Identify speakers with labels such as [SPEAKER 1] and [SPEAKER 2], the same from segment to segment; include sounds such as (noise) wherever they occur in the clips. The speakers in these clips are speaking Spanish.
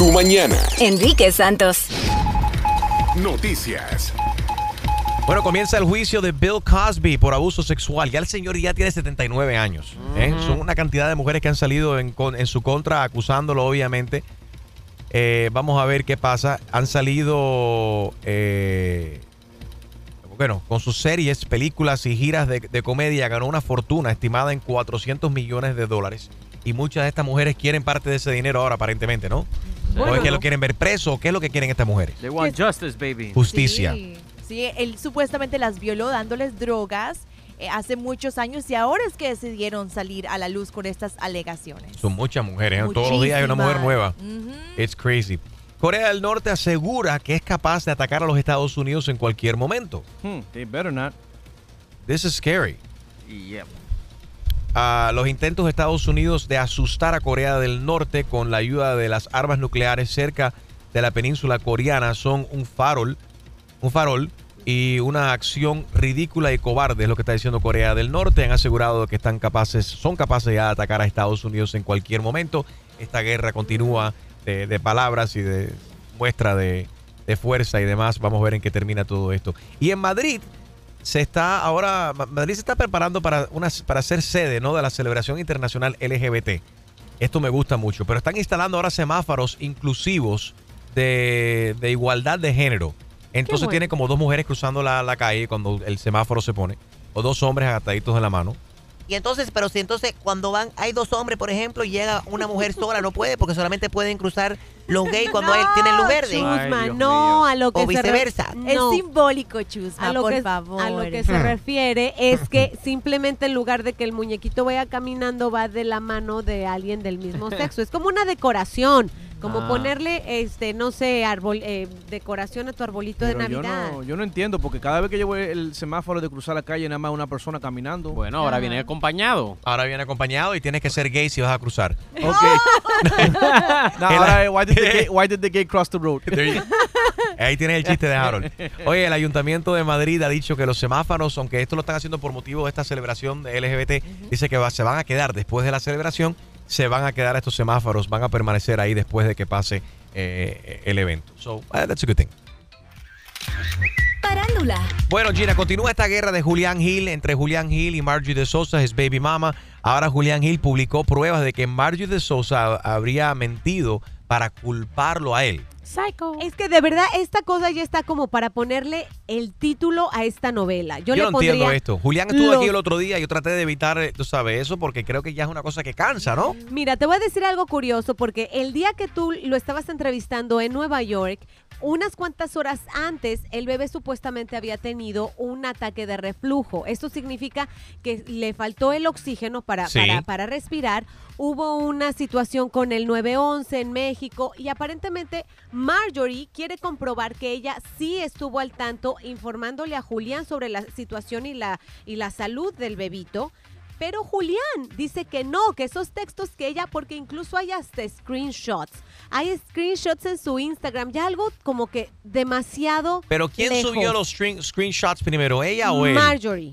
[SPEAKER 1] tu mañana.
[SPEAKER 2] Enrique Santos.
[SPEAKER 1] Noticias.
[SPEAKER 3] Bueno, comienza el juicio de Bill Cosby por abuso sexual. Ya el señor ya tiene 79 años. ¿eh? Son una cantidad de mujeres que han salido en, con- en su contra acusándolo, obviamente. Eh, vamos a ver qué pasa. Han salido, eh, bueno, con sus series, películas y giras de, de comedia. Ganó una fortuna estimada en 400 millones de dólares. Y muchas de estas mujeres quieren parte de ese dinero ahora, aparentemente, ¿no? ¿O es que lo quieren ver preso? ¿Qué es lo que quieren estas mujeres?
[SPEAKER 4] They want justice, baby.
[SPEAKER 3] Justicia.
[SPEAKER 5] Sí, sí, él supuestamente las violó dándoles drogas eh, hace muchos años y ahora es que decidieron salir a la luz con estas alegaciones.
[SPEAKER 3] Son muchas mujeres. ¿eh? Todos los días hay una mujer nueva. It's crazy. Corea del Norte asegura que es capaz de atacar a los Estados Unidos en cualquier momento.
[SPEAKER 4] Hmm, they better not.
[SPEAKER 3] This is scary.
[SPEAKER 4] Yep.
[SPEAKER 3] Los intentos de Estados Unidos de asustar a Corea del Norte con la ayuda de las armas nucleares cerca de la península coreana son un farol, un farol y una acción ridícula y cobarde, es lo que está diciendo Corea del Norte. Han asegurado que están capaces, son capaces ya de atacar a Estados Unidos en cualquier momento. Esta guerra continúa de, palabras y de muestra de fuerza y demás. Vamos a ver en qué termina todo esto. Y en Madrid se está ahora, Ma- Madrid se está preparando para, una, para ser sede ¿no? de la celebración internacional LGBT. Esto me gusta mucho, pero están instalando ahora semáforos inclusivos de, de igualdad de género. Entonces
[SPEAKER 6] bueno.
[SPEAKER 3] tiene como dos mujeres cruzando la, la calle cuando el semáforo se pone, o dos hombres agataditos de la mano.
[SPEAKER 6] Y entonces, pero si entonces cuando van, hay dos hombres, por ejemplo, y llega una mujer sola, no puede, porque solamente pueden cruzar los gays cuando hay- tienen luz verde.
[SPEAKER 7] Chusma,
[SPEAKER 4] Ay,
[SPEAKER 7] no,
[SPEAKER 4] mío.
[SPEAKER 7] a lo que
[SPEAKER 6] O
[SPEAKER 7] se
[SPEAKER 6] viceversa.
[SPEAKER 5] Es simbólico, Chusma,
[SPEAKER 7] a lo,
[SPEAKER 5] por
[SPEAKER 7] que,
[SPEAKER 5] favor.
[SPEAKER 7] a lo que se refiere es que simplemente en lugar de que el muñequito vaya caminando, va de la mano de alguien del mismo (laughs) sexo. Es como una decoración, como
[SPEAKER 4] Ah.
[SPEAKER 7] ponerle, este, no sé, árbol, eh, decoración a tu arbolito de
[SPEAKER 4] Pero yo
[SPEAKER 7] Navidad.
[SPEAKER 4] no, yo no entiendo, porque cada vez que llevo el semáforo de cruzar la calle, nada más una persona caminando.
[SPEAKER 8] Bueno, ahora viene acompañado.
[SPEAKER 3] Ahora viene acompañado y tienes que ser gay si vas a cruzar. (laughs)
[SPEAKER 4] Ok. (laughs) No, ahora, why did, the gay, why did the gay cross the road?
[SPEAKER 3] Ahí tienes el chiste de Harold. Oye, el Ayuntamiento de Madrid ha dicho que los semáforos, aunque esto lo están haciendo por motivo de esta celebración de LGBT, dice que va- se van a quedar después de la celebración, se van a quedar estos semáforos, van a permanecer ahí después de que pase eh, el evento. So, uh, that's a good thing.
[SPEAKER 2] Parándula.
[SPEAKER 3] Bueno, Gina, continúa esta guerra de Julián Hill entre Julián Hill y Marjorie de Sosa, es baby mama. Ahora Julián Hill publicó pruebas de que Marjorie de Sosa habría mentido para culparlo a él.
[SPEAKER 7] Psycho. Es que de verdad esta cosa ya está como para ponerle el título a esta novela. Yo,
[SPEAKER 3] Yo,
[SPEAKER 7] le
[SPEAKER 3] no entiendo esto. Julián estuvo
[SPEAKER 7] los-
[SPEAKER 3] aquí el otro día y yo traté de evitar, eh, tú sabes, eso porque creo que ya es una cosa que cansa, ¿no?
[SPEAKER 7] Mira, te voy a decir algo curioso porque el día que tú lo estabas entrevistando en Nueva York, unas cuantas horas antes, el bebé supuestamente había tenido un ataque de reflujo. Esto significa que le faltó el oxígeno para,
[SPEAKER 3] Sí.
[SPEAKER 7] para, para respirar. Hubo una situación con el 911 en México y aparentemente Marjorie quiere comprobar que ella sí estuvo al tanto informándole a Julián sobre la situación y la, y la salud del bebito. Pero Julián dice que no, que esos textos que ella, porque incluso hay hasta screenshots. Hay screenshots en su Instagram, ya algo como que demasiado.
[SPEAKER 3] Pero ¿quién
[SPEAKER 7] lejos.
[SPEAKER 3] subió los screenshots primero, ella o él?
[SPEAKER 7] Marjorie.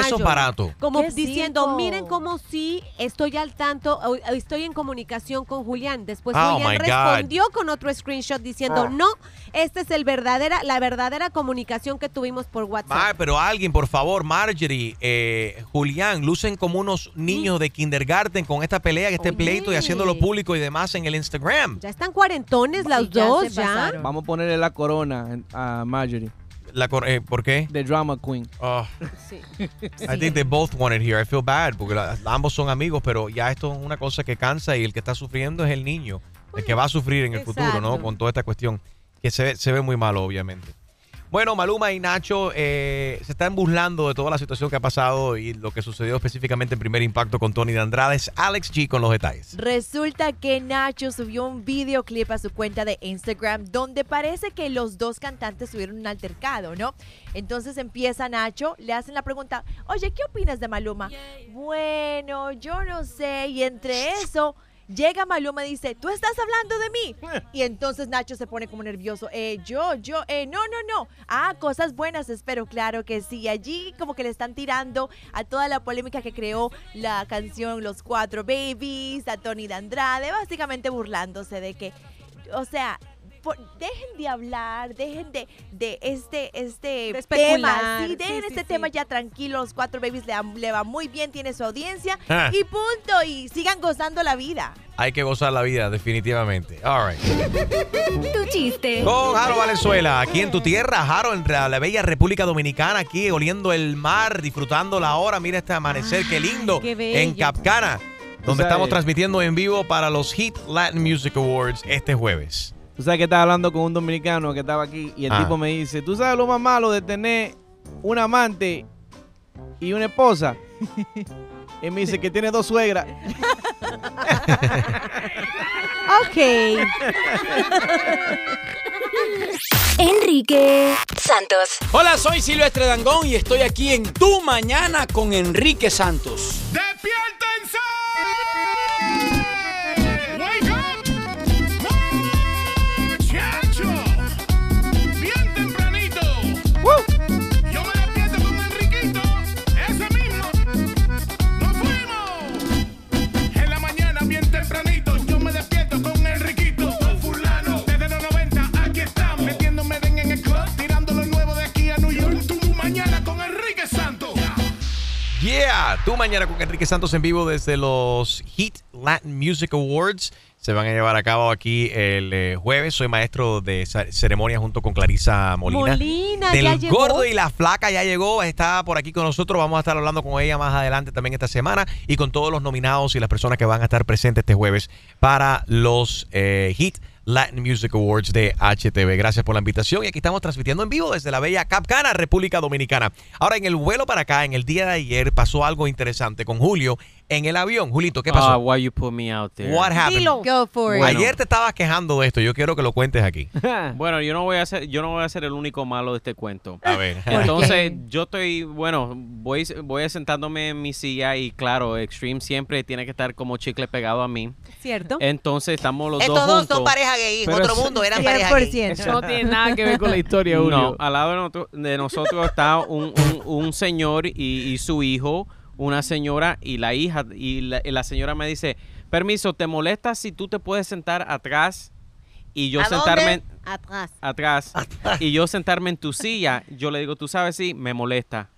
[SPEAKER 3] Eso es barato.
[SPEAKER 7] Como
[SPEAKER 5] ¡Qué
[SPEAKER 7] diciendo,
[SPEAKER 5] circo!
[SPEAKER 7] miren cómo sí estoy al tanto, estoy en comunicación con Julián. Después
[SPEAKER 3] Oh,
[SPEAKER 7] Julián
[SPEAKER 3] my God.
[SPEAKER 7] respondió con otro screenshot diciendo,
[SPEAKER 3] Oh.
[SPEAKER 7] no, esta es el verdadera, la verdadera comunicación que tuvimos por WhatsApp.
[SPEAKER 3] Mar, pero alguien, por favor, Marjorie, eh, Julián, lucen como unos niños de kindergarten con esta pelea, este
[SPEAKER 7] Oye.
[SPEAKER 3] pleito y haciéndolo público y demás en el Instagram.
[SPEAKER 7] ya están cuarentones las dos, ya.
[SPEAKER 5] pasaron.
[SPEAKER 4] Vamos a ponerle la corona a Marjorie,
[SPEAKER 3] La cor- eh, ¿Por qué?
[SPEAKER 4] the drama queen.
[SPEAKER 3] Oh,
[SPEAKER 7] Sí.
[SPEAKER 3] I think they both want it here. I feel bad porque la- ambos son amigos, pero ya esto es una cosa que cansa y el que está sufriendo es el niño, el que va a sufrir en el futuro, ¿no?
[SPEAKER 7] Exacto.
[SPEAKER 3] Con toda esta cuestión que se, ve- se ve muy malo, obviamente. Bueno, Maluma y Nacho eh, se están burlando de toda la situación que ha pasado y lo que sucedió específicamente en primer impacto con Tony de Andrade. Alex G con los detalles.
[SPEAKER 5] Resulta que Nacho subió un videoclip a su cuenta de Instagram donde parece que los dos cantantes tuvieron un altercado, ¿no? Entonces empieza Nacho, le hacen la pregunta, oye, ¿qué opinas de Maluma? Bueno, yo no sé, y entre eso... Llega Maluma y dice, ¿tú estás hablando de mí? Y entonces Nacho se pone como nervioso. Eh, yo, yo, eh, no, no, no. Ah, cosas buenas, espero, claro que sí. Allí como que le están tirando a toda la polémica que creó la canción Los Cuatro Babies, a Tony de Andrade, básicamente burlándose de que o sea, por- dejen de hablar, dejen de, de este, este
[SPEAKER 7] De
[SPEAKER 5] tema. Sí, dejen
[SPEAKER 7] sí,
[SPEAKER 5] este
[SPEAKER 7] sí.
[SPEAKER 5] tema ya tranquilo. Los cuatro babies le, le va muy bien, tiene su audiencia.
[SPEAKER 3] Ah.
[SPEAKER 5] Y punto. Y sigan gozando la vida.
[SPEAKER 3] Hay que gozar la vida, definitivamente. All right.
[SPEAKER 1] Tu chiste.
[SPEAKER 3] Con Jaro Valenzuela, aquí en tu tierra, Jaro, en la la bella República Dominicana, aquí oliendo el mar, disfrutando la hora. Mira este amanecer, qué lindo.
[SPEAKER 7] qué bello.
[SPEAKER 3] en Capcana, donde estamos transmitiendo en vivo para los Hit Latin Music Awards este jueves.
[SPEAKER 4] Tú sabes que estaba hablando con un dominicano que estaba aquí y el
[SPEAKER 3] Ah.
[SPEAKER 4] tipo me dice, ¿tú sabes lo más malo de tener un amante y una esposa? (laughs) y me dice que tiene dos suegras.
[SPEAKER 7] Ok. (laughs)
[SPEAKER 1] Enrique Santos.
[SPEAKER 2] Hola, soy Silvestre Dangón y estoy aquí en Tu Mañana con Enrique Santos.
[SPEAKER 8] ¡Despiértense!
[SPEAKER 3] Tú mañana con Enrique Santos en vivo desde los Hit Latin Music Awards. Se van a llevar a cabo aquí el eh, jueves. Soy maestro de ceremonia junto con Clarisa Molina.
[SPEAKER 7] Molina,
[SPEAKER 3] Del
[SPEAKER 7] ya llegó.
[SPEAKER 3] gordo y la flaca ya llegó, está por aquí con nosotros. Vamos a estar hablando con ella más adelante también esta semana y con todos los nominados y las personas que van a estar presentes este jueves para los eh, Hit Latin Music Awards de HTV. Gracias por la invitación y aquí estamos transmitiendo en vivo desde la bella Capcana, República Dominicana. Ahora, en el vuelo para acá, en el día de ayer, pasó algo interesante con Julio en el avión. Julito, ¿qué pasó?
[SPEAKER 2] Ah, why you put me out there?
[SPEAKER 3] What happened?
[SPEAKER 7] Dilo.
[SPEAKER 5] Go for it.
[SPEAKER 2] Bueno.
[SPEAKER 3] Ayer te estabas quejando de esto. Yo quiero que lo cuentes aquí. (laughs)
[SPEAKER 9] Bueno, yo no voy a ser, yo no voy a ser el único malo de este cuento.
[SPEAKER 3] A ver. (laughs)
[SPEAKER 9] Entonces, yo estoy, bueno, voy, voy sentándome en mi silla y claro, Extreme siempre tiene que estar como chicle pegado a mí.
[SPEAKER 7] ¿Cierto?
[SPEAKER 9] Entonces estamos los
[SPEAKER 6] Estos
[SPEAKER 9] dos
[SPEAKER 6] dos
[SPEAKER 9] juntos.
[SPEAKER 6] son pareja gay. En otro mundo eran pareja gay.
[SPEAKER 5] 100%.
[SPEAKER 4] Eso no tiene nada que ver con la historia,
[SPEAKER 9] No,
[SPEAKER 4] Julio.
[SPEAKER 9] al lado de, nosotros- de nosotros está un, un- un señor y, y su hijo, una señora y la hija. Y la, y la señora me dice, permiso, ¿te molesta si tú te puedes sentar atrás? Y yo
[SPEAKER 6] ¿A
[SPEAKER 9] sentarme
[SPEAKER 6] dónde?
[SPEAKER 7] Atrás.
[SPEAKER 9] atrás. y yo sentarme en tu silla. Yo le digo, tú sabes, sí, me molesta.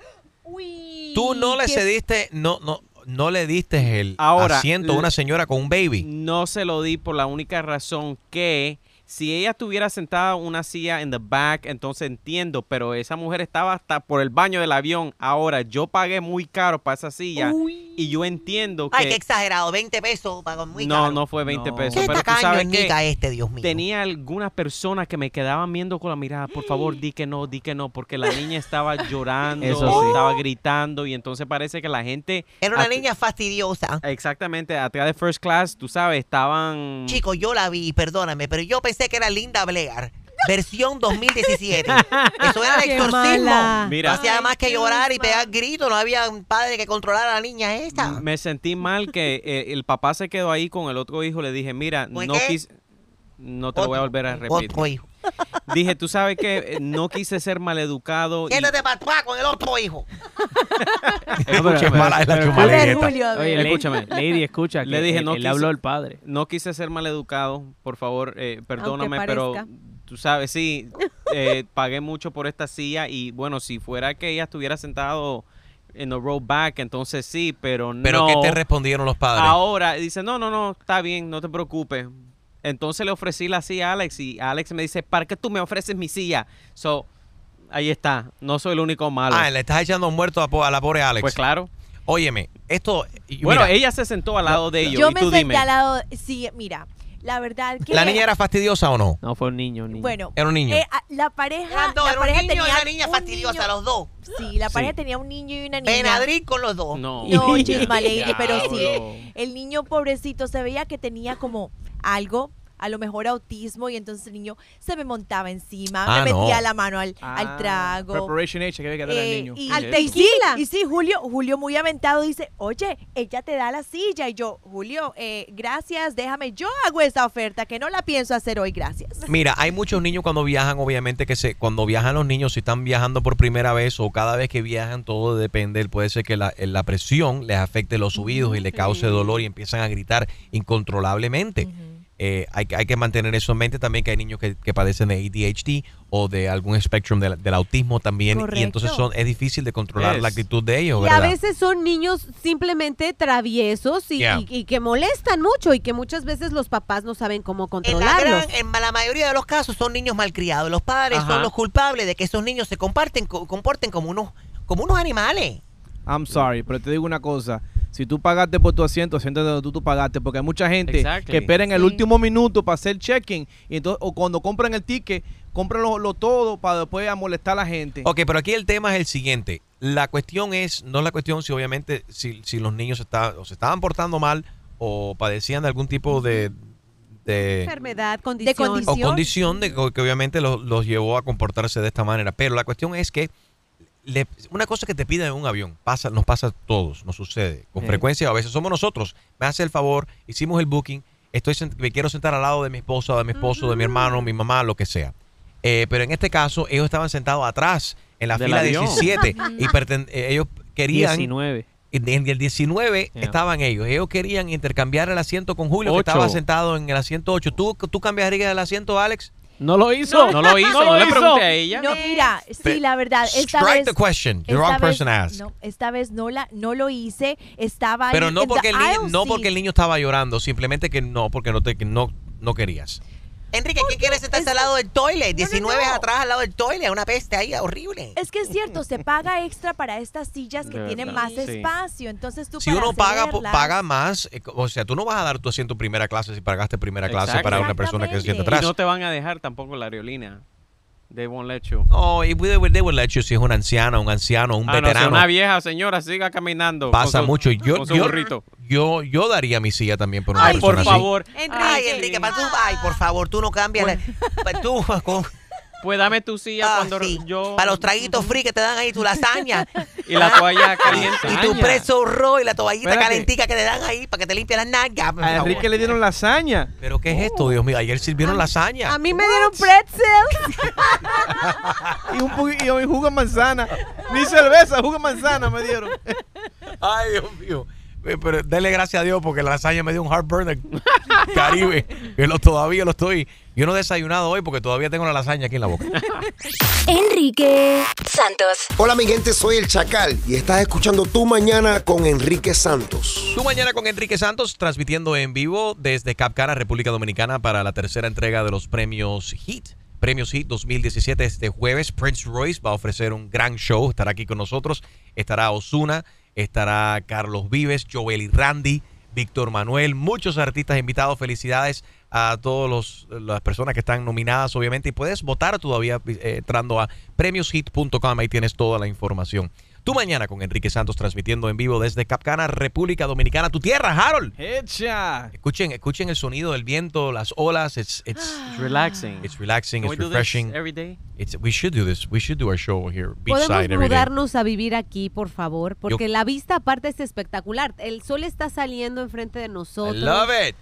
[SPEAKER 5] Uy,
[SPEAKER 3] Tú no le
[SPEAKER 5] qué
[SPEAKER 3] cediste, no, no, no le diste el
[SPEAKER 9] Ahora,
[SPEAKER 3] asiento a una señora con un baby.
[SPEAKER 9] No se lo di por la única razón que si ella estuviera sentada en una silla en the back, entonces entiendo, pero esa mujer estaba hasta por el baño del avión. Ahora, yo pagué muy caro para esa silla y yo entiendo que
[SPEAKER 6] Ay, qué exagerado. 20 pesos. Pagó muy
[SPEAKER 9] no,
[SPEAKER 6] caro.
[SPEAKER 9] no fue 20
[SPEAKER 4] No.
[SPEAKER 9] pesos,
[SPEAKER 6] ¿Qué
[SPEAKER 9] pero tú sabes
[SPEAKER 6] es
[SPEAKER 9] que
[SPEAKER 6] este, Dios mío?
[SPEAKER 9] tenía algunas personas que me quedaban viendo con la mirada, por favor, (gasps) di que no, di que no, porque la niña estaba (laughs) llorando,
[SPEAKER 4] Eso sí.
[SPEAKER 9] estaba gritando y entonces parece que la gente
[SPEAKER 6] Era una niña fastidiosa.
[SPEAKER 9] Exactamente, atrás de First Class, tú sabes, estaban
[SPEAKER 6] Chico, yo la vi, perdóname, pero yo pensé que era Linda Blair. Versión 2017. (laughs) Eso era el exorcismo.
[SPEAKER 9] Mira.
[SPEAKER 6] no hacía más que llorar y pegar gritos. No había un padre que controlara a la niña esta.
[SPEAKER 9] Me sentí mal que eh, el papá se quedó ahí con el otro hijo. Le dije, mira,
[SPEAKER 6] ¿Con
[SPEAKER 9] no quise... No te lo voy a volver a repetir.
[SPEAKER 6] Otro hijo.
[SPEAKER 9] Dije, tú sabes que no quise ser maleducado. y-
[SPEAKER 6] Siéntate para atrás con el otro hijo.
[SPEAKER 3] Mala es la chumaleta.
[SPEAKER 9] Oye,
[SPEAKER 4] Lady-
[SPEAKER 9] escúchame.
[SPEAKER 4] Lady, escucha.
[SPEAKER 9] Le dije,
[SPEAKER 4] él-
[SPEAKER 9] no
[SPEAKER 4] él
[SPEAKER 9] quise-
[SPEAKER 4] habló al padre.
[SPEAKER 9] No quise ser maleducado, por favor, eh, perdóname, pero tú sabes, sí, eh, pagué mucho por esta silla y bueno, si fuera que ella estuviera sentado en el row back, entonces sí, pero no.
[SPEAKER 3] Pero ¿qué te respondieron los padres?
[SPEAKER 9] Ahora dice, no, no, no, está bien, no te preocupes. Entonces le ofrecí la silla a Alex y Alex me dice, ¿para qué tú me ofreces mi silla? So, ahí está, no soy el único malo.
[SPEAKER 3] Ah, le estás echando muerto a, la pobre Alex.
[SPEAKER 9] pues claro.
[SPEAKER 3] Óyeme, esto.
[SPEAKER 9] Bueno,
[SPEAKER 3] mira,
[SPEAKER 9] ella se sentó al lado de ellos
[SPEAKER 5] Yo
[SPEAKER 9] y
[SPEAKER 5] me
[SPEAKER 9] tú
[SPEAKER 5] senté
[SPEAKER 9] dime.
[SPEAKER 5] al lado. Sí, mira, la verdad que.
[SPEAKER 3] ¿La niña era fastidiosa o no?
[SPEAKER 4] No, fue un niño, un niño.
[SPEAKER 5] Bueno,
[SPEAKER 3] Era un niño.
[SPEAKER 5] eh, la pareja.
[SPEAKER 6] Dos,
[SPEAKER 5] la
[SPEAKER 6] era un
[SPEAKER 5] pareja
[SPEAKER 6] y
[SPEAKER 5] tenía
[SPEAKER 6] una niña
[SPEAKER 5] un
[SPEAKER 6] fastidiosa,
[SPEAKER 5] niño-
[SPEAKER 6] los dos.
[SPEAKER 5] Sí, la pareja
[SPEAKER 9] Sí.
[SPEAKER 5] tenía un niño y una niña.
[SPEAKER 6] Benadryl con los dos.
[SPEAKER 9] No.
[SPEAKER 5] No, (laughs) chisma lady, pero sí. El niño pobrecito se veía que tenía como algo, a lo mejor autismo, y entonces el niño se me montaba encima,
[SPEAKER 3] Ah,
[SPEAKER 5] me metía
[SPEAKER 3] no.
[SPEAKER 5] la mano al, al
[SPEAKER 4] Ah,
[SPEAKER 5] trago.
[SPEAKER 4] Preparation H, que había que darle
[SPEAKER 5] Eh,
[SPEAKER 4] al niño.
[SPEAKER 5] y,
[SPEAKER 7] Al tequila.
[SPEAKER 5] y sí, Julio, Julio muy aventado dice, oye, ella te da la silla. Y yo, Julio, eh, gracias, déjame, yo hago esa oferta, que no la pienso hacer hoy, gracias. (laughs)
[SPEAKER 3] Mira, hay muchos niños cuando viajan, obviamente que se, cuando viajan los niños, si están viajando por primera vez o cada vez que viajan, todo depende. Puede ser que la, la presión les afecte los oídos y le cause dolor y empiezan a gritar incontrolablemente. Eh, hay, que- hay que mantener eso en mente también que hay niños que, que padecen de ADHD o de algún espectrum del, del autismo también y entonces son, es difícil de controlar la actitud de ellos,
[SPEAKER 7] Y a veces son niños simplemente traviesos y,
[SPEAKER 3] Yeah.
[SPEAKER 7] y- y que molestan mucho y que muchas veces los papás no saben cómo
[SPEAKER 6] En la,
[SPEAKER 7] controlarlos.
[SPEAKER 6] gran- en la mayoría de los casos son niños malcriados. Los padres
[SPEAKER 9] Ajá.
[SPEAKER 6] son los culpables de que esos niños se comparten, co- comporten como unos, como unos animales.
[SPEAKER 4] I'm sorry, pero te digo una cosa. Si tú pagaste por tu asiento, siéntate donde tú, tú pagaste, porque hay mucha gente
[SPEAKER 9] Exactly.
[SPEAKER 4] que espera en el
[SPEAKER 5] Sí.
[SPEAKER 4] último minuto para hacer check-in y entonces, o cuando compran el ticket, compran lo, lo todo para después a molestar a la gente.
[SPEAKER 3] Ok, pero aquí el tema es el siguiente. La cuestión es, no la cuestión si obviamente si, si los niños está- o se estaban portando mal o padecían de algún tipo de, de
[SPEAKER 7] Enfermedad, condición.
[SPEAKER 3] o
[SPEAKER 5] condición.
[SPEAKER 3] condición de que, que obviamente los, los llevó a comportarse de esta manera. Pero la cuestión es que le- una cosa que te piden en un avión, pasa, nos pasa a todos, nos sucede con
[SPEAKER 4] Sí.
[SPEAKER 3] frecuencia, a veces somos nosotros. Me hace el favor, hicimos el booking, estoy sent- me quiero sentar al lado de mi esposa, de mi esposo, de mi hermano, mi mamá, lo que sea. Eh, pero en este caso, ellos estaban sentados atrás, en la fila
[SPEAKER 9] avión.
[SPEAKER 3] 17, y eh, ellos querían...
[SPEAKER 10] 19.
[SPEAKER 3] En en el 19
[SPEAKER 10] Yeah.
[SPEAKER 3] estaban ellos. Ellos querían intercambiar el asiento con Julio, que estaba sentado en el asiento 8. ¿Tú, ¿Tú cambiarías el asiento, Alex?
[SPEAKER 10] No lo hizo.
[SPEAKER 9] No lo hizo, no,
[SPEAKER 10] lo
[SPEAKER 9] le
[SPEAKER 10] hizo.
[SPEAKER 9] pregunté a ella.
[SPEAKER 5] No, mira, sí, la verdad, esta
[SPEAKER 3] Strike
[SPEAKER 5] vez...
[SPEAKER 3] the question. The
[SPEAKER 5] esta
[SPEAKER 3] wrong
[SPEAKER 5] vez-
[SPEAKER 3] person asked.
[SPEAKER 5] No, esta vez no, la, no lo hice. Estaba ahí
[SPEAKER 3] Pero no porque, el niño, no porque el niño estaba llorando, simplemente que no, porque no, te, que no, no querías.
[SPEAKER 6] Enrique, ¿quién quiere sentarse
[SPEAKER 5] es-
[SPEAKER 6] al lado del toilet?
[SPEAKER 5] No, no,
[SPEAKER 6] 19
[SPEAKER 5] no.
[SPEAKER 6] atrás al lado del toilet, una peste ahí horrible.
[SPEAKER 5] Es que es cierto, se paga extra para estas sillas que
[SPEAKER 9] De
[SPEAKER 5] tienen
[SPEAKER 9] verdad,
[SPEAKER 5] más
[SPEAKER 9] sí.
[SPEAKER 5] espacio. Entonces tú
[SPEAKER 3] Si
[SPEAKER 5] para
[SPEAKER 3] uno paga, paga más, eh, o sea, tú no vas a dar tu asiento primera clase si pagaste primera clase
[SPEAKER 9] Exacto.
[SPEAKER 3] para una persona que se sienta.
[SPEAKER 9] Y
[SPEAKER 3] atrás.
[SPEAKER 9] no te van a dejar tampoco la aerolínea. They won't let you.
[SPEAKER 3] No, y they would, they would let you si es una anciana, un anciano, un
[SPEAKER 9] Ah, no, si
[SPEAKER 3] veterano.
[SPEAKER 9] una vieja señora siga caminando.
[SPEAKER 3] pasa
[SPEAKER 9] con su-
[SPEAKER 3] mucho. Yo,
[SPEAKER 9] con su
[SPEAKER 3] yo,
[SPEAKER 9] burrito.
[SPEAKER 3] yo, yo daría mi silla también por una
[SPEAKER 9] Ay,
[SPEAKER 3] persona
[SPEAKER 9] por
[SPEAKER 3] así.
[SPEAKER 9] favor.
[SPEAKER 7] Enrique.
[SPEAKER 6] Ay, Enrique, para tú, ay, por favor, tú no cambias. la- pa- tú, (laughs) con-
[SPEAKER 9] Pues dame tu silla
[SPEAKER 6] ah,
[SPEAKER 9] cuando
[SPEAKER 6] sí.
[SPEAKER 9] yo...
[SPEAKER 6] Para los traguitos free que te dan ahí, tu lasaña. (laughs)
[SPEAKER 9] Y la toalla caliente.
[SPEAKER 6] y tu preso roll y la toallita
[SPEAKER 4] Espérate.
[SPEAKER 6] calentica que te dan ahí para que te limpie las nalgas.
[SPEAKER 4] A. Enrique le dieron lasaña.
[SPEAKER 3] Pero ¿qué es esto, Dios mío? Ayer sirvieron lasaña.
[SPEAKER 7] A mí me dieron pretzels. (laughs)
[SPEAKER 4] Y un, poqu- y jugo de manzana. Ni cerveza, jugo de manzana me dieron. (laughs)
[SPEAKER 3] Ay, Dios mío. Pero dele gracias a Dios porque la lasaña me dio un heartburn del Caribe. Que lo, todavía lo estoy. Yo no he desayunado hoy porque todavía tengo la lasaña aquí en la boca. (laughs)
[SPEAKER 1] Enrique Santos.
[SPEAKER 11] Hola mi gente, soy el Chacal y estás escuchando Tu Mañana con Enrique Santos.
[SPEAKER 3] Tú mañana con Enrique Santos transmitiendo en vivo desde Capcana, República Dominicana para la tercera entrega de los premios HIT. Premios HIT 2017 este jueves. Prince Royce va a ofrecer un gran show. Estará aquí con nosotros. Estará Osuna, estará Carlos Vives, Joel y Randy, Víctor Manuel, muchos artistas invitados. Felicidades a todas las personas que están nominadas, obviamente. Y puedes votar todavía eh, entrando a premioshit.com. Ahí tienes toda la información. Tú mañana con Enrique Santos transmitiendo en vivo desde Capcana, República Dominicana, tu tierra, Harold.
[SPEAKER 4] Hecha.
[SPEAKER 3] Escuchen, escuchen el sonido del viento, las olas. It's it's (gasps)
[SPEAKER 9] It's relaxing.
[SPEAKER 3] it's relaxing,
[SPEAKER 9] Can we
[SPEAKER 3] it's
[SPEAKER 9] do this
[SPEAKER 3] refreshing.
[SPEAKER 9] every day?
[SPEAKER 3] It's, we should do this. We should do our show here,
[SPEAKER 7] Podemos
[SPEAKER 3] beachside every day.
[SPEAKER 7] mudarnos a vivir aquí, por favor, porque la vista aparte es espectacular. El sol está saliendo enfrente de
[SPEAKER 3] I
[SPEAKER 7] nosotros.
[SPEAKER 3] love it.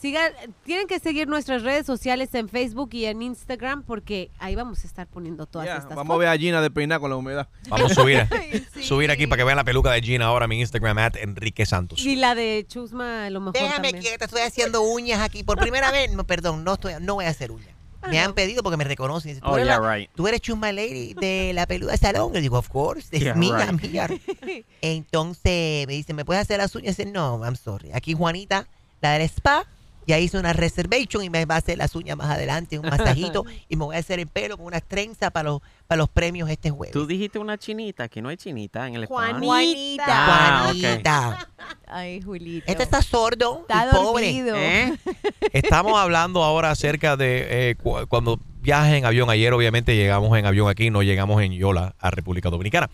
[SPEAKER 7] Sigan, tienen que seguir nuestras redes sociales en Facebook y en Instagram porque ahí vamos a estar poniendo todas
[SPEAKER 4] Ya,
[SPEAKER 7] estas
[SPEAKER 4] vamos a ver a Gina de peinar con la humedad.
[SPEAKER 3] Vamos a subir, (laughs)
[SPEAKER 7] sí.
[SPEAKER 3] subir aquí para que vean la peluca de Gina ahora en mi Instagram, at Enrique Santos.
[SPEAKER 7] Y la de Chusma, a lo mejor
[SPEAKER 6] Déjame
[SPEAKER 7] también.
[SPEAKER 6] que te estoy haciendo uñas aquí. Por primera vez, no, perdón, no, estoy, no voy a hacer uñas. Me han pedido porque me reconocen. Dicen, tú,
[SPEAKER 9] Oh,
[SPEAKER 6] eres
[SPEAKER 9] yeah,
[SPEAKER 6] la-
[SPEAKER 9] right.
[SPEAKER 6] tú eres Chusma Lady de la peluda de salón. Yo digo, of course, es
[SPEAKER 9] Yeah,
[SPEAKER 6] mía,
[SPEAKER 9] right.
[SPEAKER 6] mía. (laughs) Entonces me dicen, ¿me puedes hacer las uñas? Dicen, no, I'm sorry. Aquí Juanita, la del spa, ya hizo una reservation y me va a hacer las uñas más adelante, un masajito. (laughs) y me voy a hacer el pelo con unas trenzas para los, para los premios este jueves.
[SPEAKER 9] Tú dijiste una chinita, que no hay chinita en el spa.
[SPEAKER 7] Juanita.
[SPEAKER 9] Ah, ok.
[SPEAKER 6] Juanita.
[SPEAKER 5] Ay, Julito.
[SPEAKER 6] Este está sordo
[SPEAKER 5] Está
[SPEAKER 6] y pobre.
[SPEAKER 9] ¿Eh? (laughs)
[SPEAKER 3] Estamos hablando ahora acerca de eh, cu- cuando viajes en avión. Ayer, obviamente, llegamos en avión aquí, no llegamos en Yola a República Dominicana.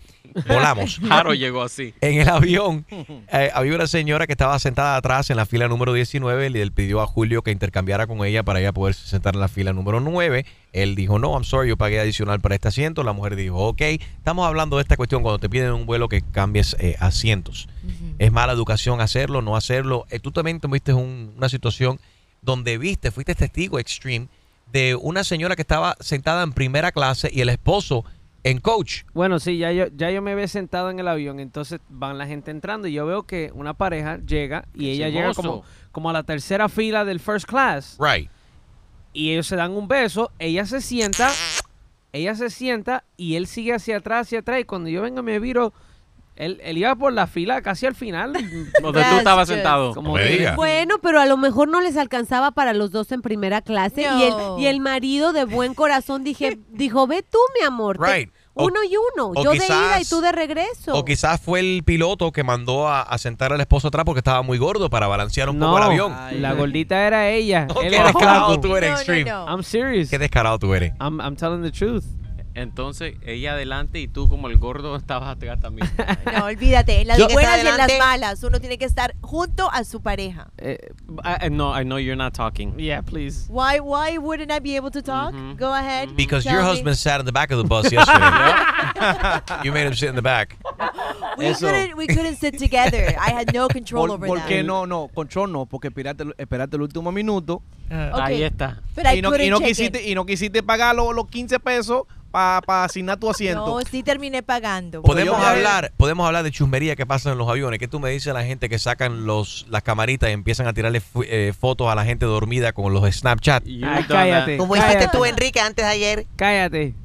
[SPEAKER 3] Volamos. (laughs)
[SPEAKER 9] Jaro llegó así.
[SPEAKER 3] En el avión eh, había una señora que estaba sentada atrás en la fila número 19. y Él pidió a Julio que intercambiara con ella para ella poder sentar en la fila número 9. Él dijo, no, I'm sorry, yo pagué adicional para este asiento. La mujer dijo, ok. Estamos hablando de esta cuestión cuando te piden un vuelo que cambies eh, asientos. Es mala educación hacerlo, no hacerlo. Eh, tú también tuviste un- una situación donde viste, fuiste testigo extreme de una señora que estaba sentada en primera clase y el esposo en coach.
[SPEAKER 4] Bueno, sí, ya yo, ya yo me había sentado en el avión, entonces van la gente entrando y yo veo que una pareja llega y
[SPEAKER 9] Qué
[SPEAKER 4] ella llega como, como a la tercera fila del first class
[SPEAKER 3] Right.
[SPEAKER 4] y ellos se dan un beso, ella se sienta, ella se sienta y él sigue hacia atrás, hacia atrás y cuando yo vengo me viro, él, él iba por la fila casi al final. (laughs)
[SPEAKER 9] Donde tú estabas sentado.
[SPEAKER 4] Como
[SPEAKER 3] me
[SPEAKER 4] que-
[SPEAKER 3] diga.
[SPEAKER 7] Bueno, pero a lo mejor no les alcanzaba para los dos en primera clase. Y, el, y el marido de buen corazón dije, (laughs) dijo, ve tú, mi amor. te-
[SPEAKER 3] Right. O-
[SPEAKER 7] uno y uno. Yo de ida y tú de regreso.
[SPEAKER 3] O quizás fue el piloto que mandó a, a sentar al esposo atrás porque estaba muy gordo para balancear un
[SPEAKER 4] no,
[SPEAKER 3] poco el avión.
[SPEAKER 4] la gordita era ella. Él
[SPEAKER 3] qué
[SPEAKER 4] era
[SPEAKER 3] descarado tú eres,
[SPEAKER 5] No, no,
[SPEAKER 3] Extreme.
[SPEAKER 5] no.
[SPEAKER 4] I'm serious.
[SPEAKER 3] Qué descarado tú eres.
[SPEAKER 4] I'm, I'm telling the truth.
[SPEAKER 9] Entonces, ella adelante y tú como el gordo (laughs) estabas atrás también. (laughs)
[SPEAKER 5] No, olvídate, en las
[SPEAKER 12] Yo-
[SPEAKER 5] buenas y en las malas, uno tiene que estar junto a su pareja.
[SPEAKER 4] Eh,
[SPEAKER 9] I, I know, I know you're not talking.
[SPEAKER 4] yeah, please.
[SPEAKER 5] Why why wouldn't I be able to talk?
[SPEAKER 9] Mhm.
[SPEAKER 5] Go ahead.
[SPEAKER 3] Because
[SPEAKER 5] Tell
[SPEAKER 3] your
[SPEAKER 5] me.
[SPEAKER 3] husband sat in the back of the bus (laughs) yesterday. you made him sit in the back. (gasps)
[SPEAKER 5] we
[SPEAKER 4] Eso.
[SPEAKER 5] couldn't we couldn't sit together. I had no control
[SPEAKER 4] Por,
[SPEAKER 5] over
[SPEAKER 4] ¿por
[SPEAKER 5] that.
[SPEAKER 4] qué no? No, control no, porque espérate, espérate el último minuto
[SPEAKER 9] Ahí
[SPEAKER 5] Okay.
[SPEAKER 9] está.
[SPEAKER 5] But I
[SPEAKER 4] y no,
[SPEAKER 5] couldn't
[SPEAKER 4] y no
[SPEAKER 5] check
[SPEAKER 4] quisiste y no quisiste pagar los, los 15 pesos para asignar tu asiento.
[SPEAKER 5] No, sí terminé pagando.
[SPEAKER 3] Podemos
[SPEAKER 4] yo-
[SPEAKER 3] hablar, podemos hablar de chusmería que pasa en los aviones. ¿Qué tú me dices a la gente que sacan los las camaritas y empiezan a tirarle eh, fotos a la gente dormida con los Snapchat?
[SPEAKER 4] Ay, cállate.
[SPEAKER 12] Como hiciste
[SPEAKER 4] Cállate.
[SPEAKER 12] tú, Enrique, antes de ayer.
[SPEAKER 4] Cállate.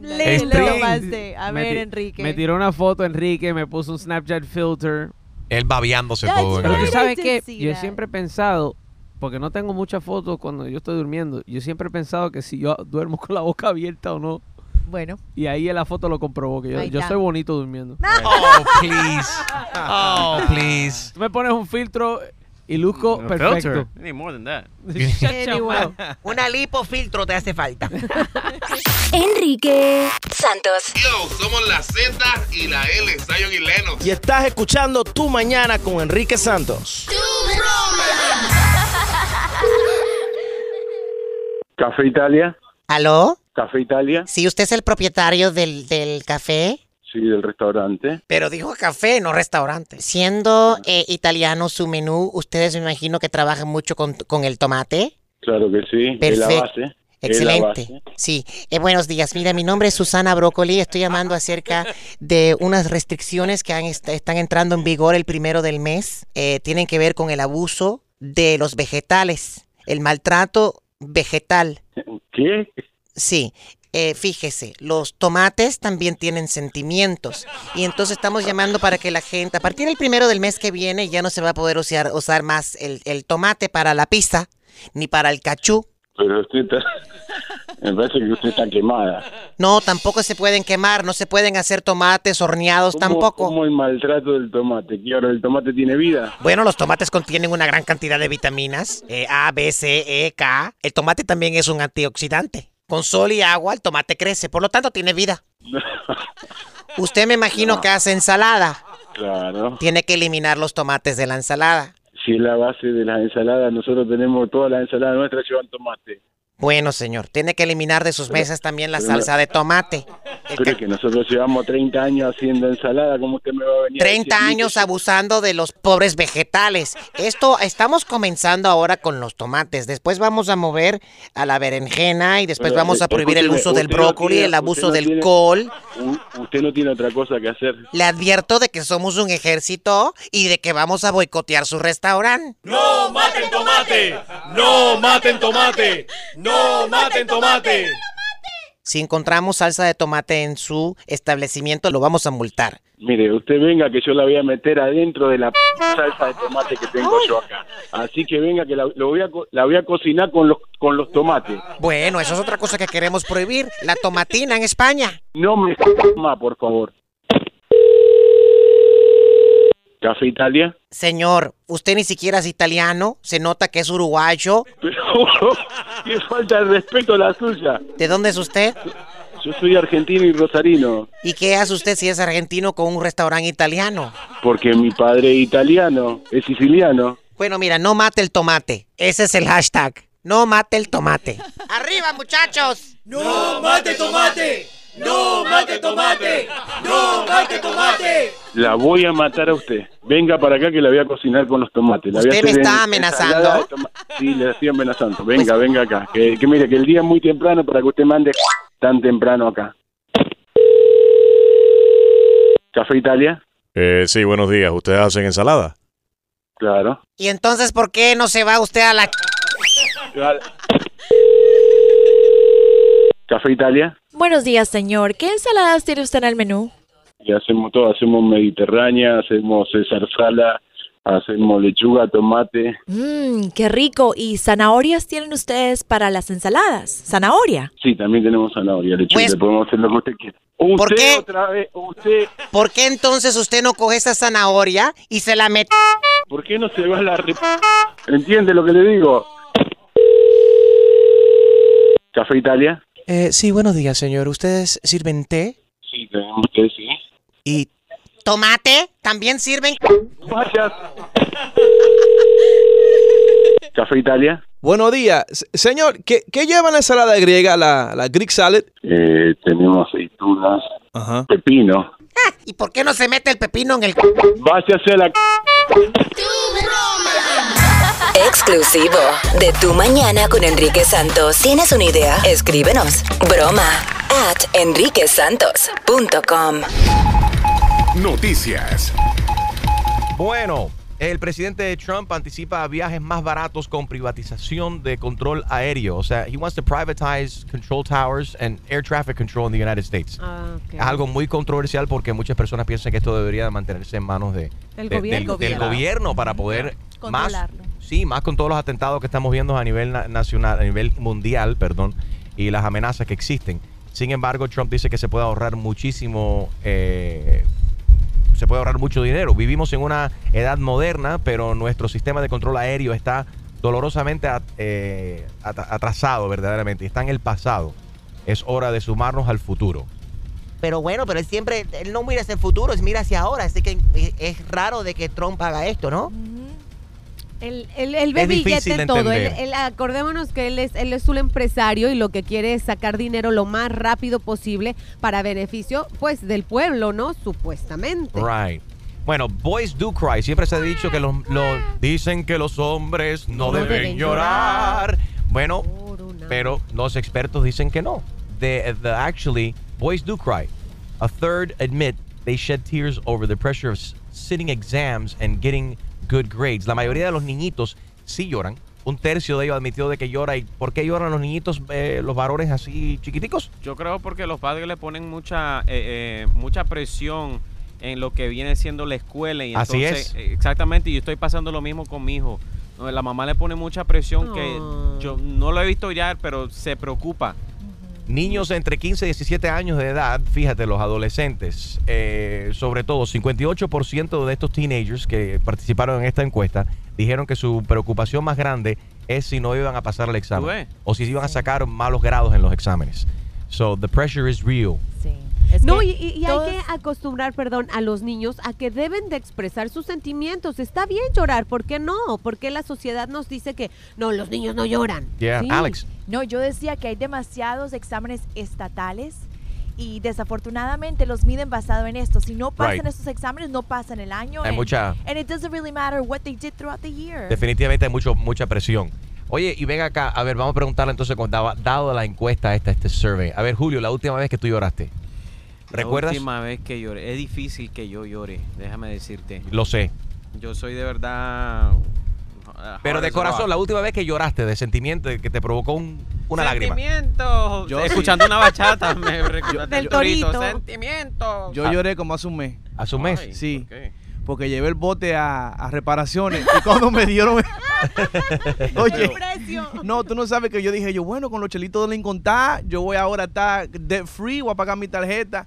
[SPEAKER 5] Le, le tomaste. A
[SPEAKER 4] Me
[SPEAKER 5] ver, Enrique.
[SPEAKER 4] Me tiró una foto Enrique, me puso un Snapchat filter.
[SPEAKER 3] Él babeándose
[SPEAKER 5] That's
[SPEAKER 3] todo. en
[SPEAKER 4] Pero tú sabes que yo siempre he pensado, porque no tengo muchas fotos cuando yo estoy durmiendo, yo siempre he pensado que si yo duermo con la boca abierta o no,
[SPEAKER 5] Bueno.
[SPEAKER 4] y ahí en la foto lo comprobó, que yo,
[SPEAKER 5] Ahí
[SPEAKER 4] yo
[SPEAKER 5] está.
[SPEAKER 4] soy bonito durmiendo.
[SPEAKER 3] Oh, please. Oh, please.
[SPEAKER 4] Tú me pones un filtro y luzco
[SPEAKER 9] A
[SPEAKER 4] perfecto.
[SPEAKER 9] filter. You need more than that. (laughs)
[SPEAKER 4] Shut your
[SPEAKER 5] Anyway.
[SPEAKER 4] mouth.
[SPEAKER 12] Una lipofiltro te hace falta. (laughs)
[SPEAKER 1] Enrique Santos.
[SPEAKER 13] Yo, somos la Z y la L, Zion y Lennox.
[SPEAKER 2] Y estás escuchando Tu Mañana con Enrique Santos. (laughs)
[SPEAKER 14] Café Italia,
[SPEAKER 12] ¿Aló?
[SPEAKER 14] Café Italia,
[SPEAKER 12] Sí, usted es el propietario del, del café.
[SPEAKER 14] sí, del restaurante.
[SPEAKER 12] Pero dijo café, no restaurante. Siendo eh, italiano su menú, ustedes me imagino que trabajan mucho con, con el tomate.
[SPEAKER 14] Claro que sí, es la
[SPEAKER 12] Perfecto.
[SPEAKER 14] base.
[SPEAKER 12] Excelente. Sí, Eh, buenos días. Mira, mi nombre es Susana Brócoli. Estoy llamando acerca de unas restricciones que han est- están entrando en vigor el primero del mes. Eh, tienen que ver con el abuso de los vegetales, el maltrato vegetal.
[SPEAKER 14] ¿Qué?
[SPEAKER 12] Sí, eh, fíjese, los tomates también tienen sentimientos. Y entonces estamos llamando para que la gente, a partir del primero del mes que viene, ya no se va a poder usar, usar más el, el tomate para la pizza, ni para el cachú.
[SPEAKER 14] Pero usted está... Me parece que usted está quemada.
[SPEAKER 12] No, tampoco se pueden quemar, no se pueden hacer tomates horneados
[SPEAKER 14] ¿Cómo-
[SPEAKER 12] tampoco.
[SPEAKER 14] ¿Cómo el maltrato del tomate? ¿Que ahora el tomate tiene vida?
[SPEAKER 12] Bueno, los tomates contienen una gran cantidad de vitaminas, eh, A, B, C, E, K. El tomate también es un antioxidante. Con sol y agua el tomate crece, por lo tanto tiene vida. (laughs) Usted me imagino que hace ensalada.
[SPEAKER 14] Claro.
[SPEAKER 12] Tiene que eliminar los tomates de la ensalada.
[SPEAKER 14] Si es la base de las ensaladas, nosotros tenemos todas las ensaladas nuestras llevan tomate.
[SPEAKER 12] Bueno, señor, tiene que eliminar de sus mesas también la salsa de tomate.
[SPEAKER 14] Es que nosotros llevamos 30 años haciendo ensalada, ¿cómo usted me va a venir? a
[SPEAKER 12] 30
[SPEAKER 14] decir a mí
[SPEAKER 12] años
[SPEAKER 14] que-
[SPEAKER 12] abusando de los pobres vegetales. Esto estamos comenzando ahora con los tomates. Después vamos a mover a la berenjena y después
[SPEAKER 14] Pero,
[SPEAKER 12] vamos a
[SPEAKER 14] eh,
[SPEAKER 12] prohibir el uso del
[SPEAKER 14] no
[SPEAKER 12] brócoli,
[SPEAKER 14] tiene-
[SPEAKER 12] el abuso
[SPEAKER 14] no
[SPEAKER 12] del
[SPEAKER 14] tiene-
[SPEAKER 12] col.
[SPEAKER 14] Usted no tiene otra cosa que hacer.
[SPEAKER 12] Le advierto de que somos un ejército y de que vamos a boicotear su restaurante.
[SPEAKER 13] ¡No maten tomate! ¡No maten tomate! ¡No maten tomate!
[SPEAKER 12] Si encontramos salsa de tomate en su establecimiento, lo vamos a multar.
[SPEAKER 14] Mire, usted venga que yo la voy a meter adentro de la p- salsa de tomate que tengo yo acá. Así que venga que la, lo voy a, co- la voy a cocinar con los, con los tomates.
[SPEAKER 12] Bueno, eso es otra cosa que queremos prohibir, la tomatina en España.
[SPEAKER 14] No me más, por favor. Café Italia.
[SPEAKER 12] Señor, usted ni siquiera es italiano, se nota que es uruguayo.
[SPEAKER 14] Pero (laughs) qué falta de respeto la suya.
[SPEAKER 12] ¿De dónde es usted?
[SPEAKER 14] Yo soy argentino y rosarino,
[SPEAKER 12] ¿Y qué hace usted si es argentino con un restaurante italiano?
[SPEAKER 14] porque mi padre es italiano, es siciliano.
[SPEAKER 12] Bueno, mira, no mate el tomate. Ese es el hashtag. No mate el tomate. ¡Arriba, muchachos!
[SPEAKER 13] ¡No mate tomate! ¡No mate tomate! ¡No mate tomate!
[SPEAKER 14] La voy a matar a usted. Venga para acá que la voy a cocinar con los tomates. La voy a
[SPEAKER 12] ¿Usted me está amenazando?
[SPEAKER 14] Sí, le estoy amenazando. Venga, venga acá. Que, que mire, que el día es muy temprano para que usted mande tan temprano acá. Café Italia,
[SPEAKER 15] Eh, sí, buenos días. ¿Ustedes hacen ensalada?
[SPEAKER 14] claro.
[SPEAKER 6] ¿Y entonces por qué no se va usted a la...
[SPEAKER 14] Café Italia,
[SPEAKER 5] Buenos días, señor. ¿Qué ensaladas tiene usted en el menú?
[SPEAKER 14] y hacemos todo, hacemos mediterránea, hacemos César Sala, hacemos lechuga, tomate.
[SPEAKER 5] Mmm, qué rico. ¿Y zanahorias tienen ustedes para las ensaladas? ¿Zanahoria?
[SPEAKER 14] Sí, también tenemos zanahoria, lechuga,
[SPEAKER 6] Pues-
[SPEAKER 14] le podemos hacer lo que usted quiera. Usted
[SPEAKER 6] ¿Por qué?
[SPEAKER 14] otra vez, usted,
[SPEAKER 6] ¿Por qué entonces usted no coge esa zanahoria y se la mete...
[SPEAKER 14] ¿por qué no se va a la... re- ¿Entiende lo que le digo? Café Italia,
[SPEAKER 10] Eh, sí, buenos días, señor. ¿Ustedes sirven té?
[SPEAKER 14] sí, tenemos usted, sí.
[SPEAKER 10] Y
[SPEAKER 6] ¿Tomate? ¿También sirven?
[SPEAKER 14] Gracias. Café Italia,
[SPEAKER 16] Buenos días. Señor, ¿qué, qué lleva la ensalada griega, la, la Greek salad?
[SPEAKER 14] eh, tenemos aceitunas,
[SPEAKER 16] Ajá.
[SPEAKER 14] pepino.
[SPEAKER 6] ¿Y por qué no se mete el pepino en el...
[SPEAKER 14] Váyase a la...
[SPEAKER 1] Exclusivo de Tu Mañana con Enrique Santos. ¿Tienes una idea? Escríbenos. Broma at enriquesantos.com.
[SPEAKER 11] Noticias.
[SPEAKER 3] Bueno, el presidente Trump anticipa viajes más baratos con privatización de control aéreo. O sea, he wants to privatize control towers and air traffic control in the United States.
[SPEAKER 7] Ah.
[SPEAKER 3] Es algo muy controversial porque muchas personas piensan que esto debería mantenerse en manos de,
[SPEAKER 7] El
[SPEAKER 3] de-
[SPEAKER 7] gobierno.
[SPEAKER 3] del, del gobierno para poder más,
[SPEAKER 5] Controlarlo.
[SPEAKER 3] Sí, más con todos los atentados que estamos viendo a nivel na- nacional, a nivel mundial, perdón, y las amenazas que existen. Sin embargo, Trump dice que se puede ahorrar muchísimo, eh, se puede ahorrar mucho dinero. Vivimos en una edad moderna, pero nuestro sistema de control aéreo está dolorosamente eh, at- atrasado, verdaderamente, está en el pasado. Es hora de sumarnos al futuro.
[SPEAKER 6] Pero bueno, pero él siempre, él no mira hacia el futuro, él mira hacia ahora. Así que es raro de que Trump haga esto, ¿no?
[SPEAKER 7] Él, él, él ve billete en todo. Él,
[SPEAKER 3] entender.
[SPEAKER 7] él- acordémonos que él es, él es un empresario y lo que quiere es sacar dinero lo más rápido posible para beneficio, pues, del pueblo, ¿no? Supuestamente.
[SPEAKER 3] Right. Bueno, boys do cry. Siempre se ha dicho que los, los- dicen que los hombres no,
[SPEAKER 7] No
[SPEAKER 3] deben,
[SPEAKER 7] deben
[SPEAKER 3] llorar. Bueno, pero los expertos dicen que no. The, the- actually, boys do cry. A third admit they shed tears over the pressure of sitting exams and getting good grades. La mayoría de los niñitos sí lloran. Un tercio de ellos admitió de que llora. ¿Y por qué lloran los niñitos, eh, los varones así chiquiticos?
[SPEAKER 9] Yo creo porque los padres le ponen mucha eh, eh, mucha presión en lo que viene siendo la escuela y
[SPEAKER 3] Así
[SPEAKER 9] entonces
[SPEAKER 3] es.
[SPEAKER 9] eh, exactamente y yo estoy pasando lo mismo con mi hijo. La mamá le pone mucha presión que yo no lo he visto ya, pero se preocupa.
[SPEAKER 3] Niños entre 15 y 17 años de edad, fíjate, los adolescentes, eh, sobre todo 58% de estos teenagers que participaron en esta encuesta dijeron que su preocupación más grande es si no iban a pasar el
[SPEAKER 9] ¿Tú
[SPEAKER 3] examen o si iban a sacar malos grados en los exámenes. So the pressure is real.
[SPEAKER 5] Es
[SPEAKER 7] no,
[SPEAKER 5] que
[SPEAKER 7] y, y- y hay que acostumbrar, perdón, a los niños a que deben de expresar sus sentimientos. Está bien llorar, ¿por qué no? Porque la sociedad nos dice que no, los niños no lloran.
[SPEAKER 3] Yeah,
[SPEAKER 7] Sí.
[SPEAKER 3] Alex.
[SPEAKER 5] No, yo decía que hay demasiados exámenes estatales y desafortunadamente los miden basado en esto. Si no pasan
[SPEAKER 3] Right.
[SPEAKER 5] estos exámenes, no pasan el año.
[SPEAKER 3] Hay
[SPEAKER 5] and-
[SPEAKER 3] mucha-
[SPEAKER 5] And it doesn't really matter what they did throughout the year.
[SPEAKER 3] Definitivamente hay mucho, mucha presión. Oye, y ven acá, a ver, vamos a preguntarle entonces, cuando daba- dado la encuesta esta, este survey. A ver, Julio, la última vez que tú lloraste. ¿Recuerdas?
[SPEAKER 9] La última vez que lloré. Es difícil que yo llore, déjame decirte.
[SPEAKER 3] Lo sé.
[SPEAKER 9] Yo soy de verdad. uh,
[SPEAKER 3] Pero de corazón, la última vez que lloraste, de sentimiento, que te provocó un- una lágrima.
[SPEAKER 9] Sentimiento.
[SPEAKER 16] Yo
[SPEAKER 9] Escuchando una bachata (laughs) me recuerda
[SPEAKER 7] Del
[SPEAKER 9] el torito.
[SPEAKER 7] torito.
[SPEAKER 9] Sentimiento.
[SPEAKER 16] yo lloré como hace un mes.
[SPEAKER 3] Hace un mes.
[SPEAKER 9] Ay,
[SPEAKER 16] Sí.
[SPEAKER 9] ¿por qué?
[SPEAKER 16] Porque llevé el bote a, a reparaciones y cuando me dieron... (laughs) Oye, no, tú no sabes que yo dije yo, bueno, con los chelitos de Lincoln está, yo voy ahora a estar debt free, voy a pagar mi tarjeta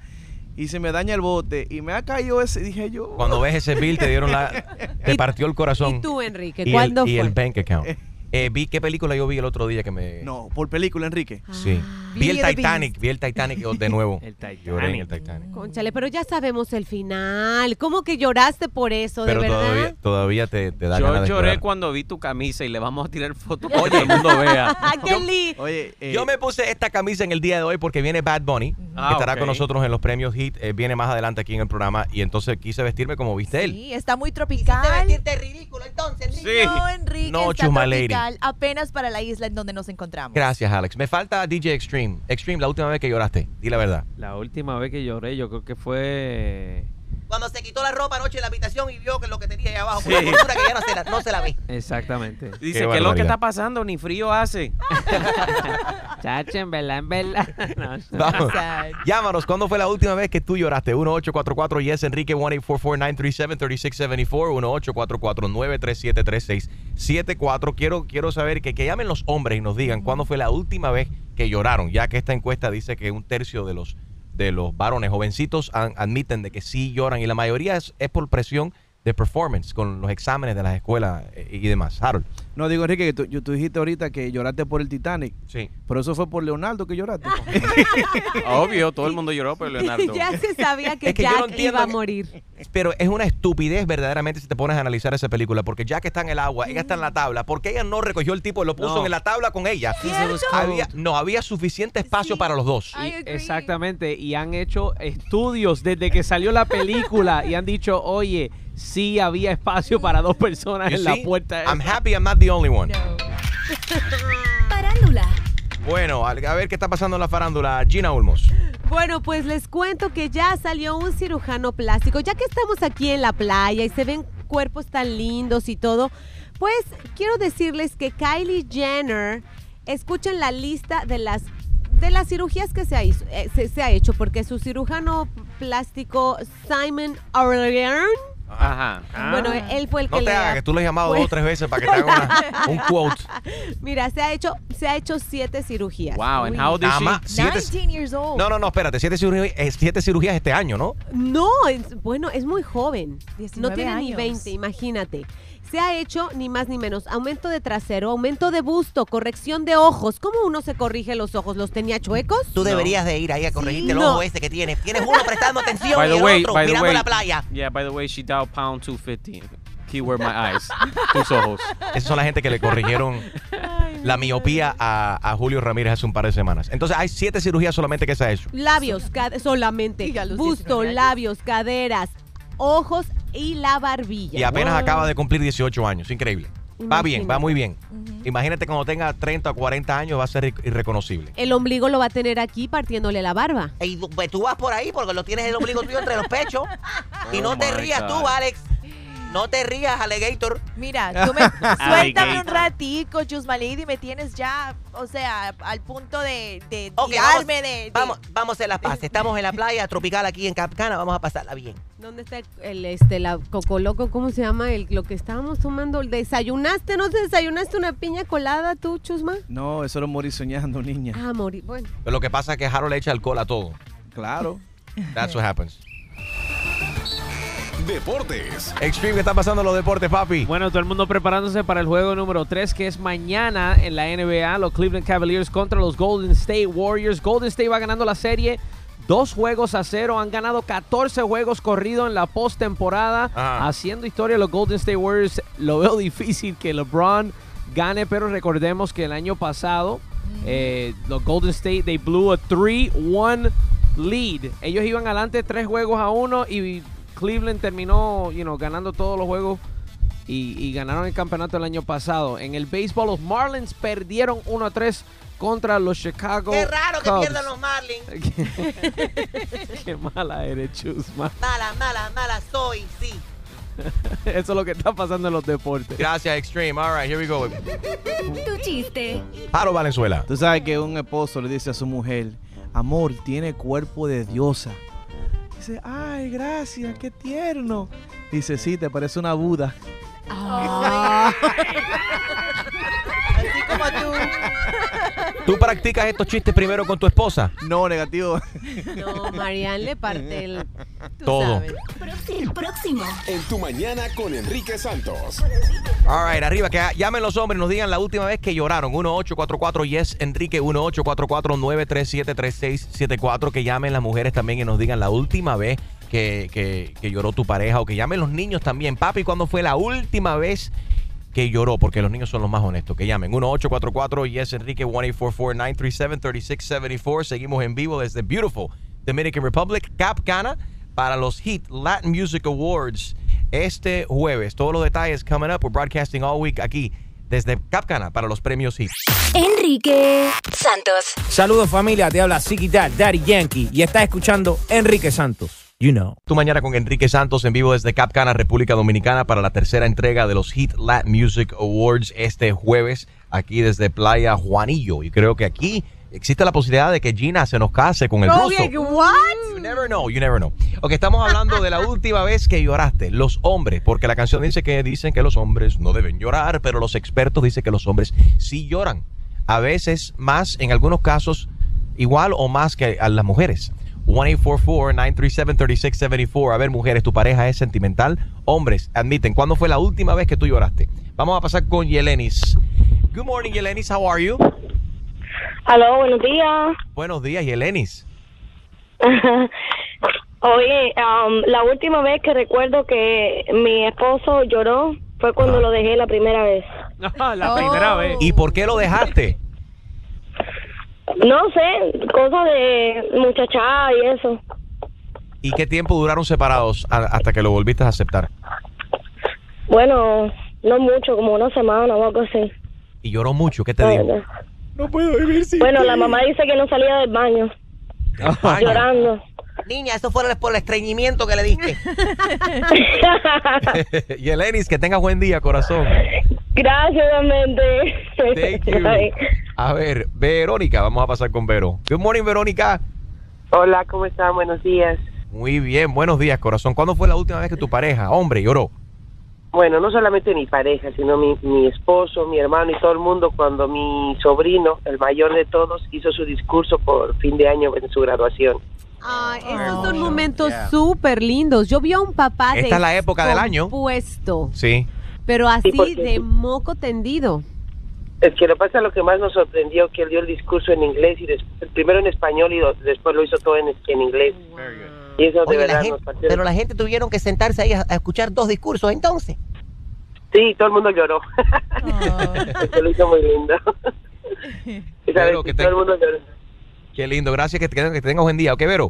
[SPEAKER 16] y se me daña el bote y me ha caído ese, dije yo...
[SPEAKER 3] Cuando ves ese bill, te dieron la. (laughs) Te partió el corazón.
[SPEAKER 7] ¿Y tú, Enrique?
[SPEAKER 3] Y
[SPEAKER 7] ¿Cuándo
[SPEAKER 3] el, y
[SPEAKER 7] fue?
[SPEAKER 3] el bank account. (laughs) Eh, vi qué película yo vi el otro día que me.
[SPEAKER 16] No, por película, Enrique.
[SPEAKER 3] Sí. Vi el Titanic, vi el Titanic de nuevo. (laughs)
[SPEAKER 9] El
[SPEAKER 3] Lloré en el
[SPEAKER 9] Titanic.
[SPEAKER 3] Titanic.
[SPEAKER 7] Conchale, pero ya sabemos el final. ¿Cómo que lloraste por eso,
[SPEAKER 3] Pero
[SPEAKER 7] de verdad?
[SPEAKER 3] todavía, todavía te, te da
[SPEAKER 9] Yo
[SPEAKER 3] ganas de
[SPEAKER 9] lloré
[SPEAKER 3] llorar.
[SPEAKER 9] cuando vi tu camisa y le vamos a tirar fotos (laughs) para que el mundo vea. (laughs)
[SPEAKER 7] ¡Ah, qué lindo!
[SPEAKER 16] Oye, eh,
[SPEAKER 3] Yo me puse esta camisa en el día de hoy porque viene Bad Bunny,
[SPEAKER 9] Ah,
[SPEAKER 3] que estará
[SPEAKER 9] ok.
[SPEAKER 3] con nosotros en los premios Hit, eh, viene más adelante aquí en el programa y entonces quise vestirme como viste él.
[SPEAKER 5] Sí, está muy tropical.
[SPEAKER 6] vestirte ridículo entonces, Enrique.
[SPEAKER 9] Sí.
[SPEAKER 5] No, Enrique,
[SPEAKER 3] No,
[SPEAKER 5] está Apenas para la isla en donde nos encontramos.
[SPEAKER 3] Gracias, Alex. Me falta DJ Extreme. Extreme, la última vez que lloraste, di la verdad.
[SPEAKER 4] La última vez que lloré, yo creo que fue
[SPEAKER 6] Cuando se quitó la ropa anoche en la habitación y vio que lo que tenía ahí abajo,
[SPEAKER 9] Sí.
[SPEAKER 6] por la cultura que ya no se la, no se la ve.
[SPEAKER 4] Exactamente.
[SPEAKER 9] Dice, ¿qué es lo que está pasando? Ni frío hace. (laughs)
[SPEAKER 4] Chacho, en verdad, en verdad. (laughs) No,
[SPEAKER 3] Vamos. Llámanos, ¿cuándo fue la última vez que tú lloraste? 1844 yes Enrique 1-844-937-3674 1-844-937-3674 quiero, quiero saber que, que llamen los hombres y nos digan cuándo fue la última vez que lloraron, ya que esta encuesta dice que un tercio de los de los varones jovencitos han- admiten de que sí lloran y la mayoría es, es por presión de performance con los exámenes de las escuelas eh, y demás. Harold.
[SPEAKER 16] No, digo, Enrique, que tú, dijiste ahorita que lloraste por el Titanic.
[SPEAKER 3] Sí.
[SPEAKER 16] Pero eso fue por Leonardo que lloraste. (laughs)
[SPEAKER 9] Obvio, todo el mundo lloró por (laughs) Leonardo.
[SPEAKER 7] ya se sabía que,
[SPEAKER 3] Es que yo no
[SPEAKER 7] Jack iba a morir.
[SPEAKER 3] Pero es una estupidez verdaderamente si te pones a analizar esa película, porque ya que está en el agua, ella está en la tabla, porque ella no recogió el tipo y lo puso
[SPEAKER 4] No.
[SPEAKER 3] en la tabla con ella? No, había suficiente espacio para los dos.
[SPEAKER 4] Y- exactamente, y han hecho estudios desde que salió la película y han dicho, oye, sí había espacio para dos personas
[SPEAKER 3] You
[SPEAKER 4] en la puerta.
[SPEAKER 3] I'm happy I'm not the only one.
[SPEAKER 1] Parándula. (laughs)
[SPEAKER 3] Bueno, a a ver qué está pasando en la farándula. Gina Ulmos.
[SPEAKER 7] Bueno, pues les cuento que ya salió un cirujano plástico. Ya que estamos aquí en la playa y se ven cuerpos tan lindos y todo, pues quiero decirles que Kylie Jenner, escuchen la lista de las de las cirugías que se ha, hizo- eh, se, se ha hecho, porque su cirujano plástico Simon Aurelian,
[SPEAKER 9] Ajá.
[SPEAKER 7] bueno, él fue el
[SPEAKER 3] No
[SPEAKER 7] que
[SPEAKER 3] te
[SPEAKER 7] le
[SPEAKER 3] hagas que tú lo has llamado dos o tres veces para que te (laughs) haga una- un quote. (laughs)
[SPEAKER 7] Mira, se ha hecho, se ha hecho siete cirugías.
[SPEAKER 9] Wow, and
[SPEAKER 7] Uy.
[SPEAKER 9] how she?
[SPEAKER 3] más, siete-
[SPEAKER 5] 19 years old.
[SPEAKER 3] no, no, no, espérate, siete cirugías, eh, siete cirugías este año, ¿no?
[SPEAKER 7] No, es- bueno, es muy joven. No
[SPEAKER 5] 19
[SPEAKER 7] tiene ni
[SPEAKER 5] años.
[SPEAKER 7] 20, imagínate. Se ha hecho ni más ni menos aumento de trasero, aumento de busto, corrección de ojos. ¿Cómo uno se corrige los ojos? ¿Los tenía chuecos?
[SPEAKER 6] Tú deberías de ir ahí a corregirte el
[SPEAKER 7] No.
[SPEAKER 6] ojo ese que tienes. Tienes uno prestando atención
[SPEAKER 9] By
[SPEAKER 6] y el
[SPEAKER 9] way,
[SPEAKER 6] otro
[SPEAKER 9] by the
[SPEAKER 6] mirando
[SPEAKER 9] way,
[SPEAKER 6] la playa.
[SPEAKER 9] Yeah, by the way, she dialed pound 250. Keyword my eyes. Tus ojos.
[SPEAKER 3] Esas son la gente que le corrigieron (laughs) la miopía a, a Julio Ramírez hace un par de semanas. Entonces hay siete cirugías solamente que se ha hecho.
[SPEAKER 7] Labios, solamente. Busto,
[SPEAKER 5] 19 años.
[SPEAKER 7] labios, caderas, ojos y la barbilla.
[SPEAKER 3] Y apenas
[SPEAKER 7] Wow.
[SPEAKER 3] acaba de cumplir 18 años. Increíble. Va bien, va muy bien. Imagínate cuando tenga 30 o 40 años va a ser irre- irreconocible.
[SPEAKER 7] El ombligo lo va a tener aquí partiéndole la barba.
[SPEAKER 6] Y tú, pues tú vas por ahí porque lo tienes el ombligo tuyo entre los pechos. (laughs) y no
[SPEAKER 9] Oh
[SPEAKER 6] te rías
[SPEAKER 9] God.
[SPEAKER 6] tú, Alex. No te rías, Alligator.
[SPEAKER 5] Mira, (laughs) tú me suéltame un ratico, Chusma Lady, me tienes ya, o sea, al punto de, de tirarme de, de-
[SPEAKER 6] Vamos, vamos a hacer las (laughs) paz. Estamos en la playa tropical aquí en Capcana. Vamos a pasarla bien.
[SPEAKER 7] ¿Dónde está el, el, este, la coco loco? ¿Cómo se llama? El, lo que estábamos tomando. ¿Desayunaste? ¿No te desayunaste una piña colada tú, Chusma?
[SPEAKER 16] No, eso era morir soñando, niña.
[SPEAKER 7] Ah, morí. Bueno.
[SPEAKER 3] Pero lo que pasa es que Harold le echa alcohol a todo.
[SPEAKER 16] Claro.
[SPEAKER 3] That's what happens.
[SPEAKER 8] Deportes.
[SPEAKER 3] Extreme, ¿qué está pasando en los deportes, papi?
[SPEAKER 4] Bueno, todo el mundo preparándose para el juego número 3, que es mañana en la NBA, los Cleveland Cavaliers contra los Golden State Warriors. Golden State va ganando la serie dos juegos a cero. Han ganado 14 juegos corridos en la postemporada. Haciendo historia, los Golden State Warriors lo veo (laughs) difícil que LeBron gane, pero recordemos que el año pasado eh, los Golden State they blew a 3-1 lead. Ellos iban adelante tres juegos a uno y Cleveland terminó, you know, ganando todos los juegos y, y ganaron el campeonato el año pasado. En el béisbol, los Marlins perdieron 1 a 3 contra los Chicago
[SPEAKER 6] Qué raro que pierdan los Marlins. (laughs)
[SPEAKER 4] Qué mala eres, Chusma.
[SPEAKER 6] Mala, mala, mala soy, sí. (laughs)
[SPEAKER 4] Eso es lo que está pasando en los deportes.
[SPEAKER 3] Gracias, Extreme. All right, here we go.
[SPEAKER 1] Tu chiste.
[SPEAKER 3] Harold Valenzuela.
[SPEAKER 16] Tú sabes que un esposo le dice a su mujer, amor, tiene cuerpo de diosa. Dice, ay, gracias, qué tierno. Dice, sí, te parece una Buda.
[SPEAKER 5] Así como tú.
[SPEAKER 3] ¿Tú practicas estos chistes primero con tu esposa?
[SPEAKER 16] No, negativo.
[SPEAKER 7] No, Marianne le parte el... tú
[SPEAKER 3] Todo.
[SPEAKER 7] sabes.
[SPEAKER 1] Próximo. Próximo.
[SPEAKER 8] En tu mañana con Enrique Santos.
[SPEAKER 3] All right, arriba, que llamen los hombres y nos digan la última vez que lloraron. 1844-YES, Enrique, 1844-937-3674. Que llamen las mujeres también y nos digan la última vez que, que- que lloró tu pareja. O que llamen los niños también. Papi, ¿cuándo fue la última vez que lloró? Porque los niños son los más honestos. Que llamen 1844-YES, Enrique, 1844-937-3674. Seguimos en vivo desde Beautiful Dominican Republic, Cap Cana, para los Hit Latin Music Awards este jueves. Todos los detalles coming up. We're broadcasting all week aquí desde Capcana para los premios Hit.
[SPEAKER 1] Enrique Santos.
[SPEAKER 2] Saludos familia, te habla Ziggy Dad, Daddy Yankee y estás escuchando Enrique Santos.
[SPEAKER 17] you know.
[SPEAKER 3] Tu mañana con Enrique Santos en vivo desde Capcana, República Dominicana, para la tercera entrega de los Hit Latin Music Awards este jueves, aquí desde Playa Juanillo. Y creo que aquí existe la posibilidad de que Gina se nos case con el ruso.
[SPEAKER 5] what?
[SPEAKER 3] You never know, you never know. Ok, estamos hablando de la (laughs) última vez que lloraste, los hombres, porque la canción dice que dicen que los hombres no deben llorar, pero los expertos dicen que los hombres sí lloran. A veces más, en algunos casos, igual o más que a las mujeres. 1-844-937-3674. A ver, mujeres, ¿tu pareja es sentimental? Hombres, admiten, ¿cuándo fue la última vez que tú lloraste? Vamos a pasar con Yelenis. Good morning, Yelenis. How are you?
[SPEAKER 18] Aló, buenos días.
[SPEAKER 3] Buenos días, Yelenis. (laughs)
[SPEAKER 18] Oye, um, la última vez que recuerdo que mi esposo lloró fue cuando lo dejé la primera vez.
[SPEAKER 4] la primera vez.
[SPEAKER 3] ¿Y por qué lo dejaste?
[SPEAKER 18] No sé, cosas de muchachada y eso.
[SPEAKER 3] ¿Y qué tiempo duraron separados hasta que lo volviste a aceptar?
[SPEAKER 18] Bueno, no mucho, como una semana o algo así.
[SPEAKER 3] Y lloró mucho, ¿qué te dijo?
[SPEAKER 18] No puedo vivir sin Bueno, la mamá dice que no salía del baño, llorando.
[SPEAKER 6] Niña, eso fue por el estreñimiento que le diste. (laughs)
[SPEAKER 3] Yelenis, que tengas buen día, corazón.
[SPEAKER 18] Gracias, realmente.
[SPEAKER 3] Thank you.
[SPEAKER 18] Ay.
[SPEAKER 3] A ver, Verónica, vamos a pasar con Vero. Good morning, Verónica.
[SPEAKER 19] Hola, ¿cómo están? Buenos días.
[SPEAKER 3] Muy bien, buenos días, corazón. ¿Cuándo fue la última vez que tu pareja, hombre, lloró?
[SPEAKER 19] Bueno, no solamente mi pareja, sino mi, mi esposo, mi hermano y todo el mundo cuando mi sobrino, el mayor de todos, hizo su discurso por fin de año en su graduación.
[SPEAKER 7] Ay, esos son momentos súper lindos. Yo vi a un papá
[SPEAKER 3] Esta es la época del año.
[SPEAKER 7] Puesto,
[SPEAKER 3] Sí.
[SPEAKER 7] pero así
[SPEAKER 19] porque-
[SPEAKER 7] de moco tendido.
[SPEAKER 19] Es que lo pasa lo que más nos sorprendió que él dio el discurso en inglés y des- primero en español y después lo hizo todo en, en inglés. Y eso de
[SPEAKER 6] Oye, la
[SPEAKER 19] verdad
[SPEAKER 6] gente-
[SPEAKER 19] nos partió.
[SPEAKER 6] pero la gente tuvieron que sentarse ahí a, a escuchar dos discursos entonces.
[SPEAKER 19] Sí, todo el mundo lloró. (laughs) Eso lo hizo muy lindo. (laughs)
[SPEAKER 3] Vero, que
[SPEAKER 19] todo
[SPEAKER 3] te-
[SPEAKER 19] el mundo lloró.
[SPEAKER 3] Qué lindo, gracias, que, que, que tengas buen día. ¿Ok, Vero?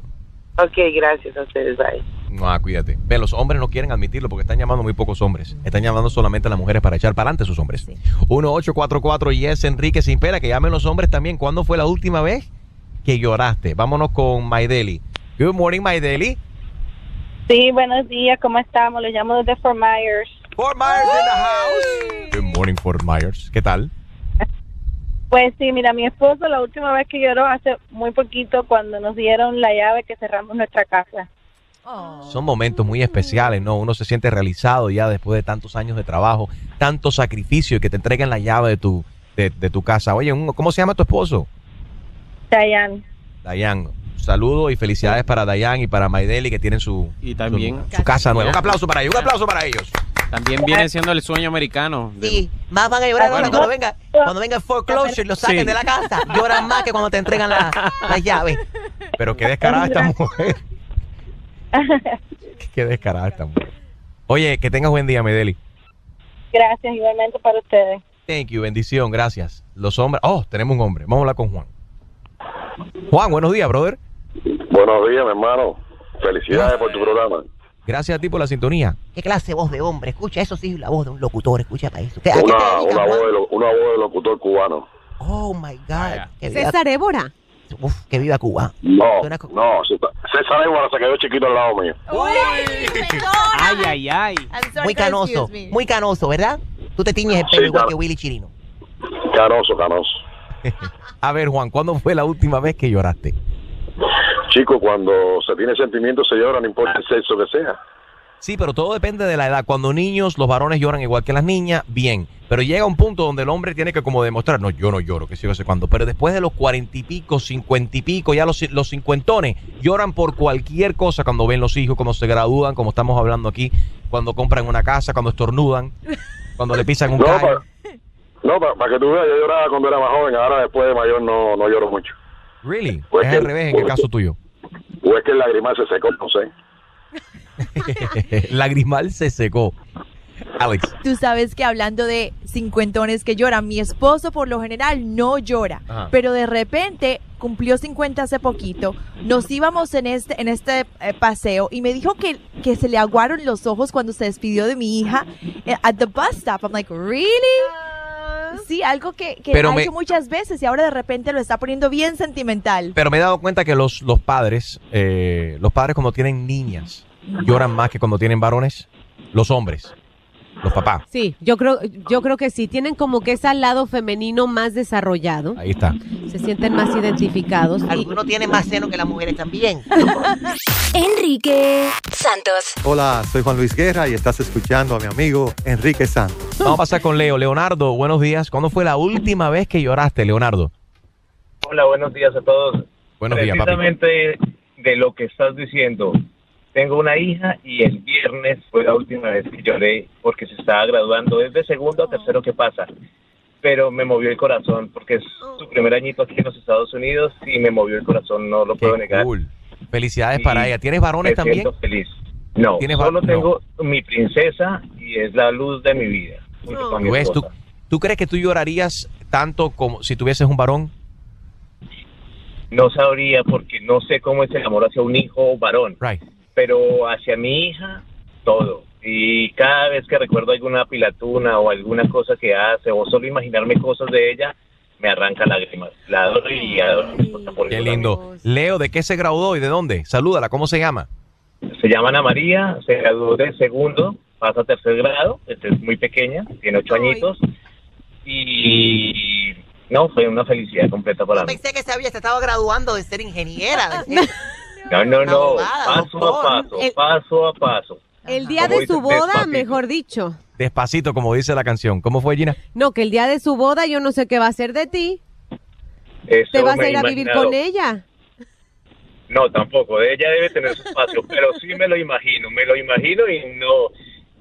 [SPEAKER 19] Ok, gracias a ustedes. Bye.
[SPEAKER 3] No, cuídate. Ve, los hombres no quieren admitirlo porque están llamando muy pocos hombres. Están llamando solamente a las mujeres para echar para adelante a sus hombres. 1844 Yes Enrique sin pena, que llamen los hombres también. ¿Cuándo fue la última vez que lloraste? Vámonos con Maideli. Good morning, Maideli.
[SPEAKER 20] Sí, buenos días, ¿cómo estamos? Le llamo desde Fort Myers.
[SPEAKER 3] Fort Myers in the house. Good morning, Fort Myers. ¿Qué tal?
[SPEAKER 20] Pues sí, mira, mi esposo la última vez que lloró hace muy poquito cuando nos dieron la llave que cerramos nuestra casa.
[SPEAKER 3] Son momentos muy especiales, ¿no? Uno se siente realizado ya después de tantos años de trabajo, tanto sacrificio y que te entreguen la llave de tu, de, de tu casa. Oye, un- ¿cómo se llama tu esposo?
[SPEAKER 20] Dayan.
[SPEAKER 3] Dayan. Saludos y felicidades para Dayan y para Maideli que tienen su,
[SPEAKER 9] Y también
[SPEAKER 3] su, su casa nueva. Un aplauso para ellos, un aplauso para ellos.
[SPEAKER 9] También viene siendo el sueño americano. de-
[SPEAKER 6] Sí, más van a llorar ahora
[SPEAKER 9] Bueno.
[SPEAKER 6] cuando venga, cuando venga el foreclosure y lo saquen
[SPEAKER 9] Sí.
[SPEAKER 6] de la casa. Lloran más que cuando te entregan la, la llave.
[SPEAKER 3] Pero qué descarada esta mujer. Qué descarada esta mujer. Oye, que tengas buen día, Maideli.
[SPEAKER 20] Gracias igualmente para ustedes.
[SPEAKER 3] Thank you, bendición, gracias. Los hombres. Oh, tenemos un hombre. Vamos a hablar con Juan. Juan, buenos días, brother.
[SPEAKER 21] Buenos días, mi hermano. Felicidades por tu programa.
[SPEAKER 3] Gracias a ti por la sintonía.
[SPEAKER 6] ¿Qué clase de voz de hombre? Escucha, eso sí es la voz de un locutor, escucha para eso. ¿Qué- ¿A qué te
[SPEAKER 21] Una,
[SPEAKER 6] dedicas,
[SPEAKER 21] una, voz de, lo- una voz de locutor cubano.
[SPEAKER 6] Oh my God. Que
[SPEAKER 7] César Évora.
[SPEAKER 6] uf, que viva Cuba.
[SPEAKER 21] No, no, César Évora se quedó chiquito al lado mío.
[SPEAKER 9] Ay, ay, ay.
[SPEAKER 6] Muy canoso, muy canoso, ¿verdad? Tú te tiñes el pelo
[SPEAKER 21] Sí,
[SPEAKER 6] igual
[SPEAKER 21] claro.
[SPEAKER 6] que Willy Chirino.
[SPEAKER 21] Canoso, canoso. (laughs)
[SPEAKER 3] A ver, Juan, ¿cuándo fue la última vez que lloraste?
[SPEAKER 21] Chico, cuando se tiene sentimientos se llora, no importa el sexo que sea.
[SPEAKER 3] Sí, pero todo depende de la edad. Cuando niños, los varones lloran igual que las niñas, bien. Pero llega un punto donde el hombre tiene que como demostrar, no, yo no lloro, que sí, no sé cuándo. Pero después de los cuarenta y pico, cincuenta y pico, ya los, los cincuentones lloran por cualquier cosa cuando ven los hijos, cuando se gradúan, como estamos hablando aquí, cuando compran una casa, cuando estornudan, cuando le pisan un
[SPEAKER 21] No, para no, pa- pa que tú veas, yo lloraba cuando era más joven, ahora después de mayor no, no lloro mucho.
[SPEAKER 3] Really?
[SPEAKER 21] Pues
[SPEAKER 3] es
[SPEAKER 21] que-
[SPEAKER 3] al revés en el caso tuyo.
[SPEAKER 21] O es que el lagrimal se secó, no sé. (laughs)
[SPEAKER 3] Lagrimal se secó. Alex.
[SPEAKER 5] Tú sabes que hablando de cincuentones que lloran, mi esposo por lo general no llora,
[SPEAKER 3] Ajá.
[SPEAKER 5] pero de repente cumplió 50 hace poquito. Nos íbamos en este en este eh, paseo y me dijo que, que se le aguaron los ojos cuando se despidió de mi hija eh, at the bus stop. I'm like, really? Sí, algo que, que
[SPEAKER 3] Pero
[SPEAKER 5] ha
[SPEAKER 3] me-
[SPEAKER 5] hecho muchas veces y ahora de repente lo está poniendo bien sentimental.
[SPEAKER 3] Pero me he dado cuenta que los, los padres, eh, los padres cuando tienen niñas, lloran más que cuando tienen varones. Los hombres, los papás.
[SPEAKER 7] Sí, yo creo, yo creo que sí. Tienen como que ese lado femenino más desarrollado.
[SPEAKER 3] Ahí está.
[SPEAKER 7] Se sienten más identificados. y-
[SPEAKER 6] Algunos tienen más seno que las mujeres también. (laughs)
[SPEAKER 1] Enrique Santos.
[SPEAKER 17] Hola, soy Juan Luis Guerra y estás escuchando a mi amigo Enrique Santos.
[SPEAKER 3] Vamos a pasar con Leo. Leonardo, buenos días. ¿Cuándo fue la última vez que lloraste, Leonardo?
[SPEAKER 22] Hola, buenos días a todos.
[SPEAKER 3] Buenos días, papi.
[SPEAKER 22] Precisamente de lo que estás diciendo. Tengo una hija y el viernes fue la última vez que lloré porque se estaba graduando. Es de segundo a tercero que pasa. Pero me movió el corazón porque es su primer añito aquí en los Estados Unidos y me movió el corazón, no lo puedo negar.
[SPEAKER 3] Felicidades para ella. ¿Tienes varones
[SPEAKER 22] Me
[SPEAKER 3] también?
[SPEAKER 22] siento feliz. No,
[SPEAKER 3] ¿Tienes va-
[SPEAKER 22] solo
[SPEAKER 3] no.
[SPEAKER 22] tengo mi princesa y es la luz de mi vida. junto con mi
[SPEAKER 3] ¿Ves? ¿Tú, tú crees que tú llorarías tanto como si tuvieses un varón?
[SPEAKER 22] No sabría porque no sé cómo es el amor hacia un hijo varón. Pero hacia mi hija, todo. Y cada vez que recuerdo alguna pilatuna o alguna cosa que hace o solo imaginarme cosas de ella, me arranca lágrimas. La adoro y adoro a mi esposa por
[SPEAKER 3] Qué lindo. Leo, ¿de qué se graduó y de dónde? Salúdala, ¿cómo se llama?
[SPEAKER 22] Se llama Ana María, se graduó de segundo, pasa a tercer grado, este es muy pequeña, tiene ocho añitos. Y no, fue una felicidad completa para mí.
[SPEAKER 6] Pensé que se había se estaba graduando de ser ingeniera. (laughs)
[SPEAKER 22] No, no, no, paso a paso,
[SPEAKER 7] El-
[SPEAKER 22] paso a paso.
[SPEAKER 7] El día de su boda,
[SPEAKER 22] despacito.
[SPEAKER 7] mejor dicho.
[SPEAKER 3] Despacito, como dice la canción. ¿Cómo fue, Gina?
[SPEAKER 7] No, que el día de su boda yo no sé qué va a hacer de ti.
[SPEAKER 22] Eso
[SPEAKER 7] ¿Te vas a ir a vivir con ella?
[SPEAKER 22] No, tampoco. Ella debe tener su espacio, (laughs) pero sí me lo imagino, me lo imagino y no.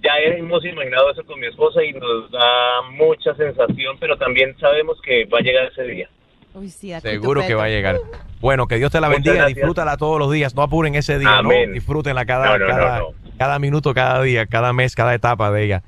[SPEAKER 22] Ya hemos imaginado eso con mi esposa y nos da mucha sensación, pero también sabemos que va a llegar ese día.
[SPEAKER 5] Uy, sí,
[SPEAKER 3] Seguro que va a llegar. Bueno, que Dios te la
[SPEAKER 22] Muchas
[SPEAKER 3] bendiga.
[SPEAKER 22] gracias.
[SPEAKER 3] Disfrútala todos los días. No apuren ese día,
[SPEAKER 22] Amén.
[SPEAKER 3] ¿no? Disfrútenla cada,
[SPEAKER 22] No, no, no,
[SPEAKER 3] cada,
[SPEAKER 22] no.
[SPEAKER 3] cada minuto, cada día, cada mes, cada etapa de ella.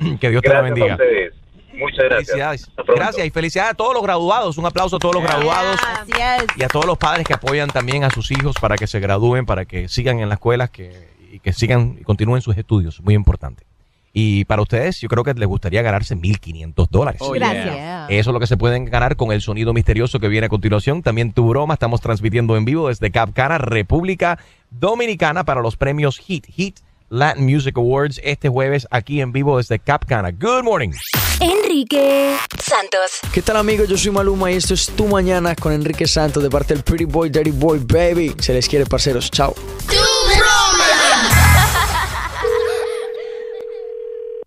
[SPEAKER 3] (clears throat) Que Dios te la
[SPEAKER 22] a
[SPEAKER 3] bendiga.
[SPEAKER 22] ustedes. Muchas gracias.
[SPEAKER 3] Gracias y felicidades a todos los graduados. Un aplauso a todos los graduados
[SPEAKER 5] Gracias.
[SPEAKER 3] y a todos los padres que apoyan también a sus hijos para que se gradúen, para que sigan en la escuela que, y que sigan y continúen sus estudios. Muy importante. Y para ustedes, yo creo que les gustaría ganarse 1.500 dólares.
[SPEAKER 9] Oh,
[SPEAKER 5] Gracias.
[SPEAKER 9] yeah.
[SPEAKER 3] Eso es lo que se pueden ganar con el sonido misterioso que viene a continuación. También tu broma. Estamos transmitiendo en vivo desde Cap Cana, República Dominicana, para los premios HIT, HIT Latin Music Awards, este jueves aquí en vivo desde Cap Cana. Good morning.
[SPEAKER 1] Enrique Santos.
[SPEAKER 23] ¿Qué tal amigos? Yo soy Maluma y esto es Tu Mañana con Enrique Santos de parte del Pretty Boy, Dirty Boy, Baby. Se les quiere, parceros. Chao.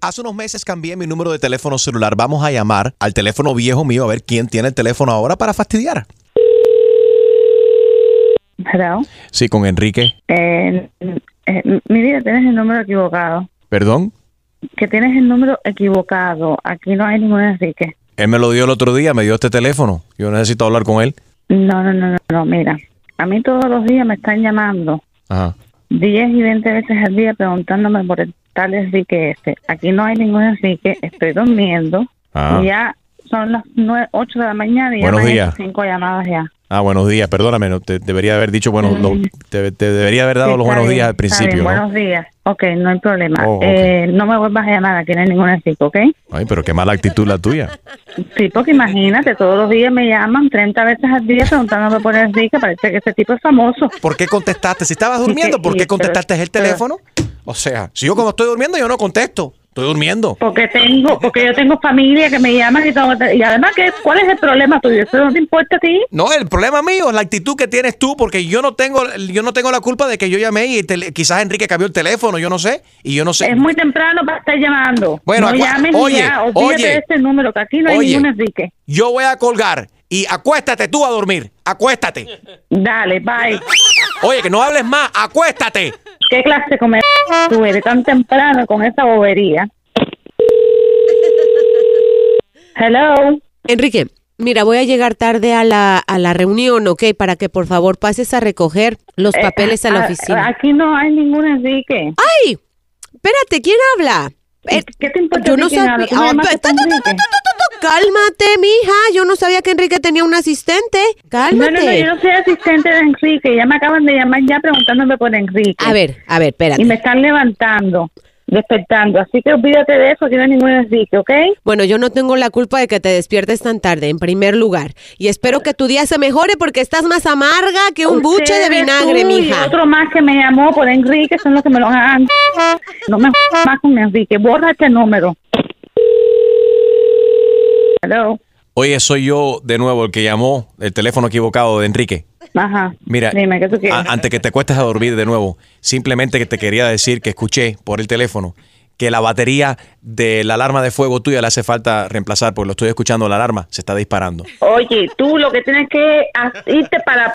[SPEAKER 24] Hace unos meses cambié mi número de teléfono celular. Vamos a llamar al teléfono viejo mío a ver quién tiene el teléfono ahora para fastidiar.
[SPEAKER 20] Hello.
[SPEAKER 24] Sí, con Enrique.
[SPEAKER 20] Eh, eh, mi vida, tienes el número equivocado.
[SPEAKER 24] Perdón.
[SPEAKER 20] Que tienes el número equivocado. Aquí no hay ningún Enrique.
[SPEAKER 24] Él me lo dio el otro día, me dio este teléfono. Yo necesito hablar con él.
[SPEAKER 20] No, no, no, no, no. Mira, a mí todos los días me están llamando
[SPEAKER 24] Ajá.
[SPEAKER 20] 10 y 20 veces al día preguntándome por el tal Enrique este. Aquí no hay ningún Enrique. Estoy durmiendo.
[SPEAKER 24] Ah.
[SPEAKER 20] Y ya son las 9, 8 de la mañana y
[SPEAKER 24] Buenos
[SPEAKER 20] ya me
[SPEAKER 24] días.
[SPEAKER 20] cinco llamadas ya.
[SPEAKER 24] Ah, buenos días. Perdóname, no, te debería haber dicho buenos, lo- te, te debería haber dado
[SPEAKER 20] Sí,
[SPEAKER 24] los buenos
[SPEAKER 20] bien,
[SPEAKER 24] días al principio,
[SPEAKER 20] bien,
[SPEAKER 24] ¿no?
[SPEAKER 20] Buenos días. Ok, no hay problema.
[SPEAKER 24] Oh,
[SPEAKER 20] eh, no me vuelvas a llamar, aquí no hay ningún Enrique, ¿ok?
[SPEAKER 24] Ay, pero qué mala actitud la tuya.
[SPEAKER 20] Sí, porque imagínate, todos los días me llaman 30 veces al día preguntándome por Enrique, parece que ese tipo es famoso.
[SPEAKER 24] ¿Por qué contestaste? Si estabas durmiendo, ¿por qué contestaste el teléfono? O sea, si yo como estoy durmiendo, yo no contesto. Estoy durmiendo.
[SPEAKER 20] Porque tengo, porque yo tengo familia que me llaman y, y además, ¿qué, ¿cuál es el problema tuyo? ¿Eso no te importa a ti?
[SPEAKER 24] No, el problema mío es la actitud que tienes tú, porque yo no tengo, yo no tengo la culpa de que yo llamé y tele- quizás Enrique cambió el teléfono, yo no sé, y yo no sé.
[SPEAKER 20] Es muy temprano para estar llamando.
[SPEAKER 24] Bueno,
[SPEAKER 20] no llames
[SPEAKER 24] oye,
[SPEAKER 20] ya,
[SPEAKER 24] oye.
[SPEAKER 20] de este número, que aquí no hay
[SPEAKER 24] Oye.
[SPEAKER 20] ningún Enrique.
[SPEAKER 24] Yo voy a colgar y acuéstate tú a dormir. Acuéstate.
[SPEAKER 20] Dale, bye.
[SPEAKER 24] Oye, que no hables más. Acuéstate.
[SPEAKER 20] ¿Qué clase de comer tú eres tan temprano con esa bobería? Hello.
[SPEAKER 7] Enrique, mira, voy a llegar tarde a la, a la reunión, ¿ok? Para que por favor pases a recoger los
[SPEAKER 20] Eh,
[SPEAKER 7] papeles a la
[SPEAKER 20] ah,
[SPEAKER 7] oficina.
[SPEAKER 20] Aquí no hay ningún Enrique.
[SPEAKER 7] ¡Ay! Espérate, ¿quién habla?
[SPEAKER 20] ¿Qué te importa
[SPEAKER 7] yo no sabía. Cálmate, mija. Yo no sabía que Enrique tenía un asistente. Cálmate.
[SPEAKER 20] No, no, no, yo no soy asistente de Enrique. Ya me acaban de llamar ya preguntándome por Enrique.
[SPEAKER 7] A ver, a ver, espérate.
[SPEAKER 20] Y me están levantando. despertando. Así que olvídate de eso, que no hay ningún Enrique, ¿ok?
[SPEAKER 7] Bueno, yo no tengo la culpa de que te despiertes tan tarde, en primer lugar. Y espero que tu día se mejore porque estás más amarga que un buche de vinagre,
[SPEAKER 20] tú y
[SPEAKER 7] mija.
[SPEAKER 20] otro más que me llamó por Enrique son los que me lo han... (laughs) No me más con Enrique. Borra este número. Hello.
[SPEAKER 3] Oye, soy yo de nuevo el que llamó el teléfono equivocado de Enrique.
[SPEAKER 20] Ajá.
[SPEAKER 3] Mira,
[SPEAKER 20] Dime, ¿qué tú quieres?
[SPEAKER 3] a- antes que te cuestes a dormir de nuevo, simplemente que te quería decir que escuché por el teléfono que la batería de la alarma de fuego tuya le hace falta reemplazar, porque lo estoy escuchando, la alarma se está disparando.
[SPEAKER 20] Oye, tú lo que tienes que irte para...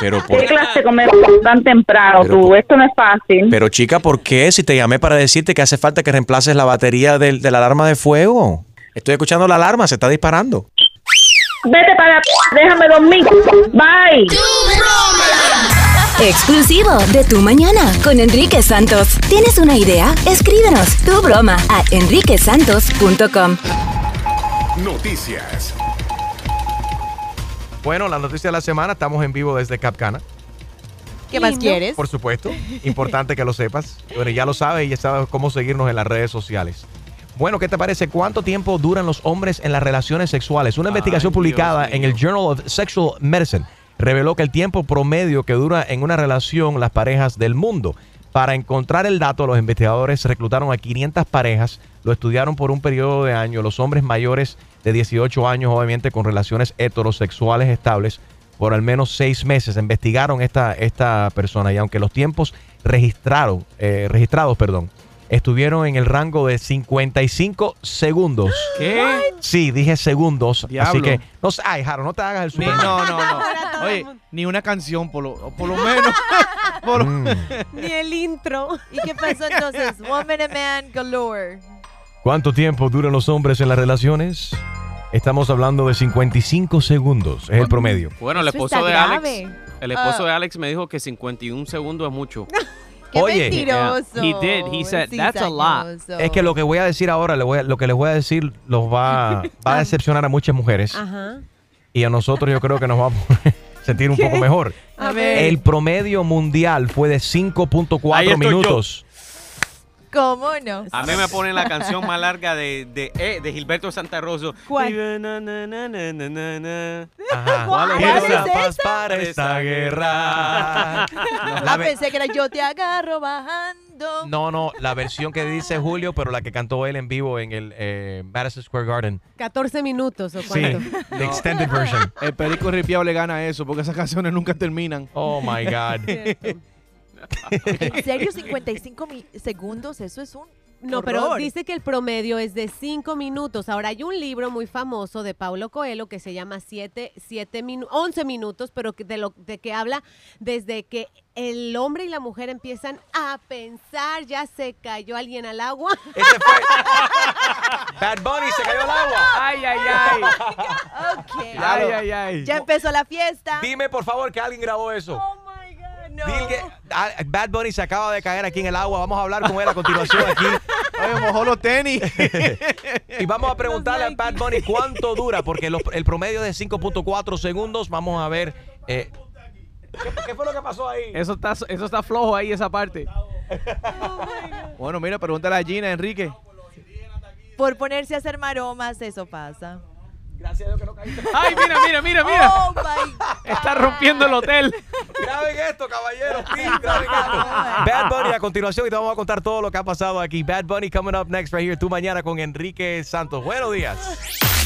[SPEAKER 3] Pero, por,
[SPEAKER 20] ¿Qué clase de comer tan temprano
[SPEAKER 3] Pero
[SPEAKER 20] tú? Esto no es fácil.
[SPEAKER 3] pero chica, ¿por qué? Si te llamé para decirte que hace falta que reemplaces la batería del- de la alarma de fuego. Estoy escuchando la alarma, se está disparando.
[SPEAKER 20] Vete para... Déjame dormir. Bye.
[SPEAKER 1] Exclusivo de Tu Mañana con Enrique Santos. ¿Tienes una idea? Escríbenos tu broma a enriquesantos.com.
[SPEAKER 8] Noticias.
[SPEAKER 3] Bueno, la noticia de la semana, estamos en vivo desde Capcana.
[SPEAKER 5] ¿Qué más quieres?
[SPEAKER 3] Por supuesto, importante que lo sepas. Bueno, ya lo sabes y ya sabes cómo seguirnos en las redes sociales. Bueno, ¿qué te parece? ¿Cuánto tiempo duran los hombres en las relaciones sexuales? Una investigación publicada en el Journal of Sexual Medicine reveló que el tiempo promedio que dura en una relación las parejas del mundo. Para encontrar el dato, los investigadores reclutaron a 500 parejas, lo estudiaron por un periodo de años. Los hombres mayores de 18 años, obviamente con relaciones heterosexuales estables, por al menos seis meses. Investigaron esta, esta persona y aunque los tiempos registraron, eh, registrados perdón, estuvieron en el rango de 55 segundos.
[SPEAKER 16] ¿Qué?
[SPEAKER 3] Sí, dije segundos. Así que, no sé, ay, Jaro, no te hagas el
[SPEAKER 16] Ni-
[SPEAKER 3] Superman.
[SPEAKER 16] no, no, no. (laughs) Oye, ni una canción, por lo, por lo menos. (laughs) por-
[SPEAKER 3] Mm.
[SPEAKER 7] Ni el intro. (laughs)
[SPEAKER 5] ¿Y qué pasó entonces? Woman and man galore.
[SPEAKER 3] ¿Cuánto tiempo duran los hombres en las relaciones? Estamos hablando de 55 segundos, es el promedio.
[SPEAKER 9] Bueno, el esposo de
[SPEAKER 5] grave.
[SPEAKER 9] Alex. El esposo
[SPEAKER 5] Ah.
[SPEAKER 9] de Alex me dijo que 51 segundos es mucho.
[SPEAKER 5] Qué
[SPEAKER 3] Oye.
[SPEAKER 5] mentiroso.
[SPEAKER 4] He did. He said, "That's a lot."
[SPEAKER 3] Es que lo que voy a decir ahora, le voy a- lo que les voy a decir, los va, (laughs) va a decepcionar a muchas mujeres.
[SPEAKER 7] Ajá.
[SPEAKER 3] Y a nosotros yo creo que nos va a (laughs) sentir un poco mejor.
[SPEAKER 5] A ver.
[SPEAKER 3] El promedio mundial fue de
[SPEAKER 9] Ahí
[SPEAKER 3] 5.4
[SPEAKER 9] estoy yo.
[SPEAKER 3] minutos.
[SPEAKER 5] ¿Cómo no?
[SPEAKER 9] A mí me ponen la canción más larga de, de, eh, de Gilberto Santa Rosa.
[SPEAKER 7] ¿Cuál?
[SPEAKER 3] Ajá.
[SPEAKER 5] ¿Cuál
[SPEAKER 3] Quiero
[SPEAKER 5] es esa?
[SPEAKER 3] para esta guerra. La
[SPEAKER 5] Ah, pensé que era yo te agarro bajando.
[SPEAKER 3] no, no, la versión que dice Julio, pero la que cantó él en vivo en el eh, Madison Square Garden.
[SPEAKER 7] 14 minutos o
[SPEAKER 3] Sí,
[SPEAKER 7] cuánto.
[SPEAKER 3] the extended version.
[SPEAKER 16] El perico ripiado le gana eso, porque esas canciones nunca terminan.
[SPEAKER 3] Oh my God.
[SPEAKER 5] ¿En serio 55 mi- segundos? Eso es un
[SPEAKER 7] No, pero dice que el promedio es de 5 minutos. Ahora hay un libro muy famoso de Paulo Coelho que se llama 7, 7 minu- 11 minutos, pero que de lo de que habla desde que el hombre y la mujer empiezan a pensar, ya se cayó alguien al agua.
[SPEAKER 3] Ese fue. (laughs) Bad Bunny se cayó al agua.
[SPEAKER 4] Ay, ay, ay.
[SPEAKER 5] Ok.
[SPEAKER 4] Ay, ay, ay.
[SPEAKER 5] Ya empezó la fiesta.
[SPEAKER 3] Dime por favor que alguien grabó eso.
[SPEAKER 5] Oh no.
[SPEAKER 3] Ah, Bad Bunny se acaba de caer aquí en el agua. Vamos a hablar con él a continuación aquí. (laughs)
[SPEAKER 16] Oye, mojó los tenis. (laughs)
[SPEAKER 3] Y vamos a preguntarle a Bad Bunny cuánto dura, porque los- el promedio es de 5.4 segundos. Vamos a ver. eh, ¿qué, qué fue lo que pasó ahí?
[SPEAKER 4] Eso está, eso está flojo ahí, esa parte. (laughs)
[SPEAKER 16] Bueno, mira, pregúntale a Gina, Enrique.
[SPEAKER 5] Por ponerse a hacer maromas, eso pasa.
[SPEAKER 3] Gracias a Dios que no caíste.
[SPEAKER 4] Ay, mira, mira, mira, mira.
[SPEAKER 5] Oh my God.
[SPEAKER 4] Está rompiendo el hotel.
[SPEAKER 3] Graben esto, caballeros. please, graben esto. Bad Bunny a continuación y te vamos a contar todo lo que ha pasado aquí. Bad Bunny coming up next right here. Tú mañana con Enrique Santos. Buenos días.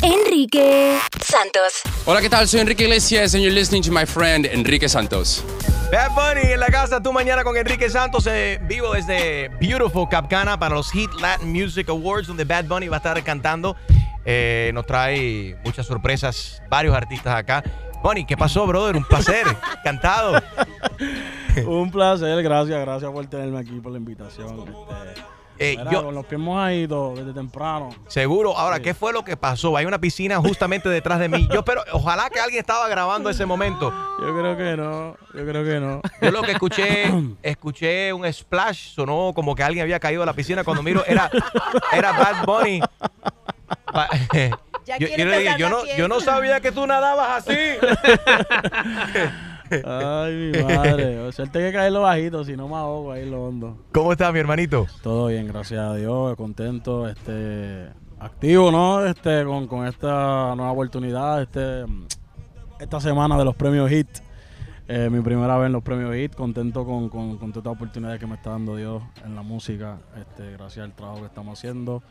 [SPEAKER 1] Enrique Santos.
[SPEAKER 25] Hola, ¿qué tal? Soy Enrique Iglesias and you're listening to my friend Enrique Santos.
[SPEAKER 3] Bad Bunny en la casa, tú mañana con Enrique Santos, eh, vivo desde Beautiful Capcana para los Heat Latin Music Awards, donde Bad Bunny va a estar cantando. Eh, nos trae muchas sorpresas, varios artistas acá. Bunny, ¿qué pasó, brother? Un placer, (laughs) encantado.
[SPEAKER 26] Un placer, gracias, gracias por tenerme aquí, por la invitación. Este,
[SPEAKER 3] Eh,
[SPEAKER 26] mira,
[SPEAKER 3] yo-
[SPEAKER 26] con los pies mojaditos desde temprano.
[SPEAKER 3] Seguro. Ahora, ¿qué fue lo que pasó? Hay una piscina justamente detrás de mí. Yo espero, ojalá que alguien estaba grabando ese momento.
[SPEAKER 26] Yo creo que no, yo creo que no.
[SPEAKER 3] Yo lo que escuché, escuché un splash, sonó como que alguien había caído a la piscina. Cuando miro, era, era Bad Bunny. (laughs) Yo, le dije, yo no, yo no sabía que tú nadabas así. (laughs)
[SPEAKER 26] Ay, mi madre. Suerte que caerlo bajito, si no me ahogo ahí lo hondo.
[SPEAKER 3] ¿Cómo estás, mi hermanito?
[SPEAKER 26] Todo bien, gracias a Dios, contento, este, activo, ¿no? Este, con, con esta nueva oportunidad, este, esta semana de los premios HIT. Eh, mi primera vez en los premios HIT, contento con, con, con toda esta oportunidad que me está dando Dios en la música, este, gracias al trabajo que estamos haciendo.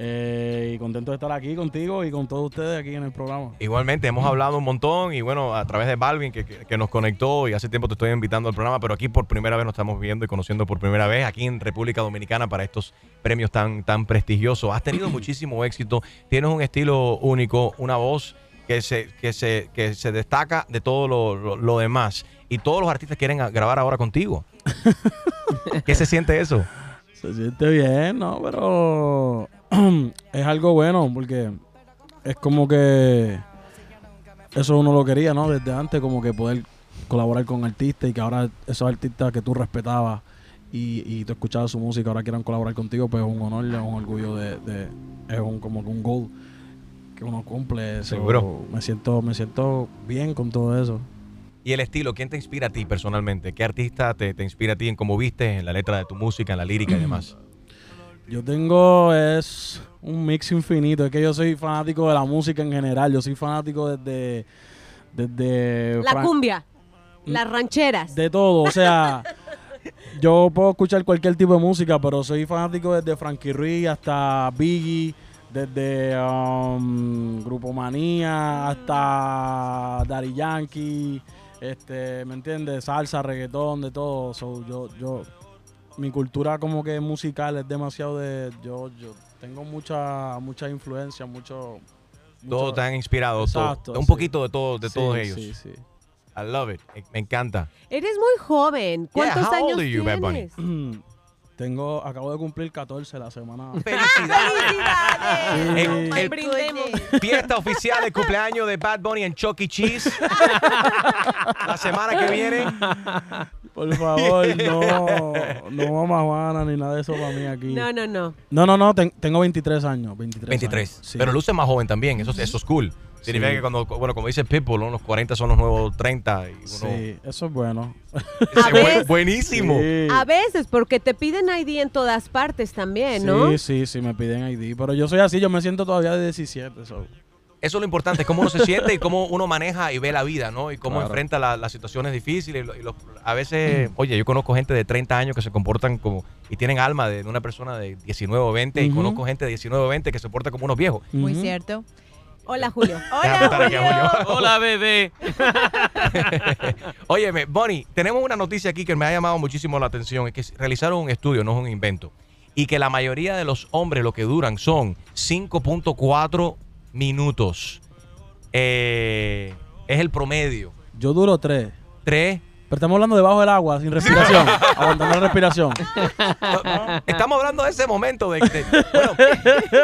[SPEAKER 26] Eh, y contento de estar aquí contigo y con todos ustedes aquí en el programa.
[SPEAKER 3] Igualmente, hemos hablado un montón y bueno, a través de Balvin que, que- que nos conectó y hace tiempo te estoy invitando al programa, pero aquí por primera vez nos estamos viendo y conociendo por primera vez aquí en República Dominicana para estos premios tan, tan prestigiosos. Has tenido (clears throat) muchísimo éxito, tienes un estilo único, una voz que se, que se, que se destaca de todo lo, lo- lo demás y todos los artistas quieren grabar ahora contigo. (laughs) ¿Qué se siente eso?
[SPEAKER 26] Se siente bien, ¿no? Pero (clears throat) es algo bueno porque es como que eso uno lo quería, ¿no? Desde antes, como que poder colaborar con artistas y que ahora esos artistas que tú respetabas y, y tú escuchabas su música ahora quieran colaborar contigo, pues es un honor, es un orgullo de, de- es un como que un goal que uno cumple.
[SPEAKER 3] Seguro.
[SPEAKER 26] Me siento, me siento bien con todo eso.
[SPEAKER 3] Y el estilo, ¿quién te inspira a ti personalmente? ¿Qué artista te, te inspira a ti en cómo viste, en la letra de tu música, en la lírica y demás?
[SPEAKER 26] Yo tengo es un mix infinito. Es que yo soy fanático de la música en general. Yo soy fanático desde. desde
[SPEAKER 7] La
[SPEAKER 26] Fran-
[SPEAKER 7] cumbia, las rancheras.
[SPEAKER 26] De todo. O sea, (laughs) yo puedo escuchar cualquier tipo de música, pero soy fanático desde Frankie Ruiz hasta Biggie, desde um, Grupo Manía hasta Daddy Yankee. Este, ¿me entiendes? Salsa, reggaetón, de todo. So, yo, yo, mi cultura como que musical es demasiado de. Yo, yo tengo mucha, mucha influencia, mucho.
[SPEAKER 3] Todos
[SPEAKER 26] mucho-
[SPEAKER 3] te han inspirado, todo-
[SPEAKER 26] Exacto,
[SPEAKER 3] un
[SPEAKER 26] sí.
[SPEAKER 3] poquito de, todo, de
[SPEAKER 26] Sí,
[SPEAKER 3] todos ellos.
[SPEAKER 26] Sí, sí.
[SPEAKER 3] I love it. Me- encanta.
[SPEAKER 7] Eres muy joven. ¿Cuántos
[SPEAKER 3] how
[SPEAKER 7] años
[SPEAKER 3] old are you, Bad Bunny?
[SPEAKER 7] tienes? (clears throat)
[SPEAKER 26] Tengo, acabo de cumplir 14 la semana. (laughs)
[SPEAKER 3] El- el-
[SPEAKER 7] Brindemos.
[SPEAKER 3] Fiesta oficial de cumpleaños de Bad Bunny en Chuck E. Cheese. (laughs) la semana que viene.
[SPEAKER 26] Por favor, (laughs) no, no mamá Juana ni nada de eso para mí aquí.
[SPEAKER 7] No, no, no.
[SPEAKER 26] No, no, no, ten- tengo 23 años. 23.
[SPEAKER 3] 23.
[SPEAKER 26] años, sí.
[SPEAKER 3] Pero luce más joven también. Eso, eso es cool. Significa
[SPEAKER 26] Sí.
[SPEAKER 3] que cuando, bueno, como dice Pitbull, ¿no? los 40 son los nuevos 30. Y uno,
[SPEAKER 26] Sí, eso es bueno.
[SPEAKER 3] Buenísimo.
[SPEAKER 26] Sí.
[SPEAKER 7] A veces, porque te piden ID en todas partes también, ¿no?
[SPEAKER 26] Sí, sí, sí, me piden ID. Pero yo soy así, yo me siento todavía de 17. so.
[SPEAKER 3] Eso es lo importante, es cómo uno se siente y cómo uno maneja y ve la vida, ¿no? Y cómo
[SPEAKER 26] Claro.
[SPEAKER 3] enfrenta la- las situaciones difíciles. Y lo- y lo- a veces, oye, yo conozco gente de 30 años que se comportan como y tienen alma de una persona de 19 o 20 y conozco gente de 19 o 20 que se porta como unos viejos.
[SPEAKER 5] Muy cierto.
[SPEAKER 7] Hola, Julio.
[SPEAKER 3] Déjame estar aquí a Julio. (laughs)
[SPEAKER 9] Hola, bebé. (laughs)
[SPEAKER 3] Óyeme, Bonnie, tenemos una noticia aquí que me ha llamado muchísimo la atención. Es que realizaron un estudio, no es un invento. Y que la mayoría de los hombres lo que duran son 5.4 minutos. Eh, es el promedio.
[SPEAKER 26] Yo duro 3.
[SPEAKER 3] ¿Tres?
[SPEAKER 26] Pero estamos hablando debajo del agua, sin respiración. (laughs) aguantando la respiración.
[SPEAKER 3] Estamos hablando de ese momento de, de- bueno,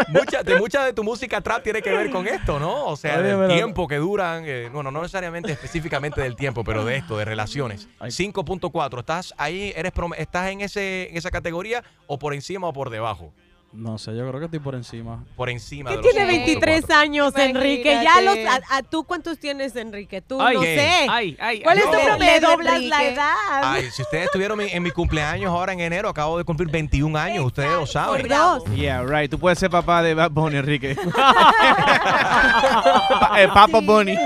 [SPEAKER 3] mucha, de mucha de tu música trap tiene que ver con esto, ¿no? O sea,
[SPEAKER 26] Oye,
[SPEAKER 3] del tiempo que duran, eh, bueno, no necesariamente específicamente del tiempo, pero de esto, de relaciones. 5.4, ¿estás ahí, eres estás en ese en esa categoría o por encima o por debajo?
[SPEAKER 26] No sé, yo creo que estoy por encima.
[SPEAKER 3] Por encima
[SPEAKER 7] ¿Qué
[SPEAKER 3] de los
[SPEAKER 7] tiene 23 años, Enrique? Ya los, a, a tú cuántos tienes, Enrique? Tú
[SPEAKER 3] Ay,
[SPEAKER 7] no
[SPEAKER 3] ¿qué?
[SPEAKER 7] sé.
[SPEAKER 9] Ay, ay,
[SPEAKER 7] ¿Cuál es
[SPEAKER 3] ay.
[SPEAKER 7] tu
[SPEAKER 3] No.
[SPEAKER 7] promedio? Le doblas
[SPEAKER 5] Enrique.
[SPEAKER 7] la edad.
[SPEAKER 3] Ay, si ustedes estuvieron mi- en mi cumpleaños ahora en enero, acabo de cumplir 21 años, ustedes lo saben.
[SPEAKER 9] Yeah, right. Tú puedes ser papá de Bad Bunny, Enrique. (laughs) Pa- eh, Papa Bunny.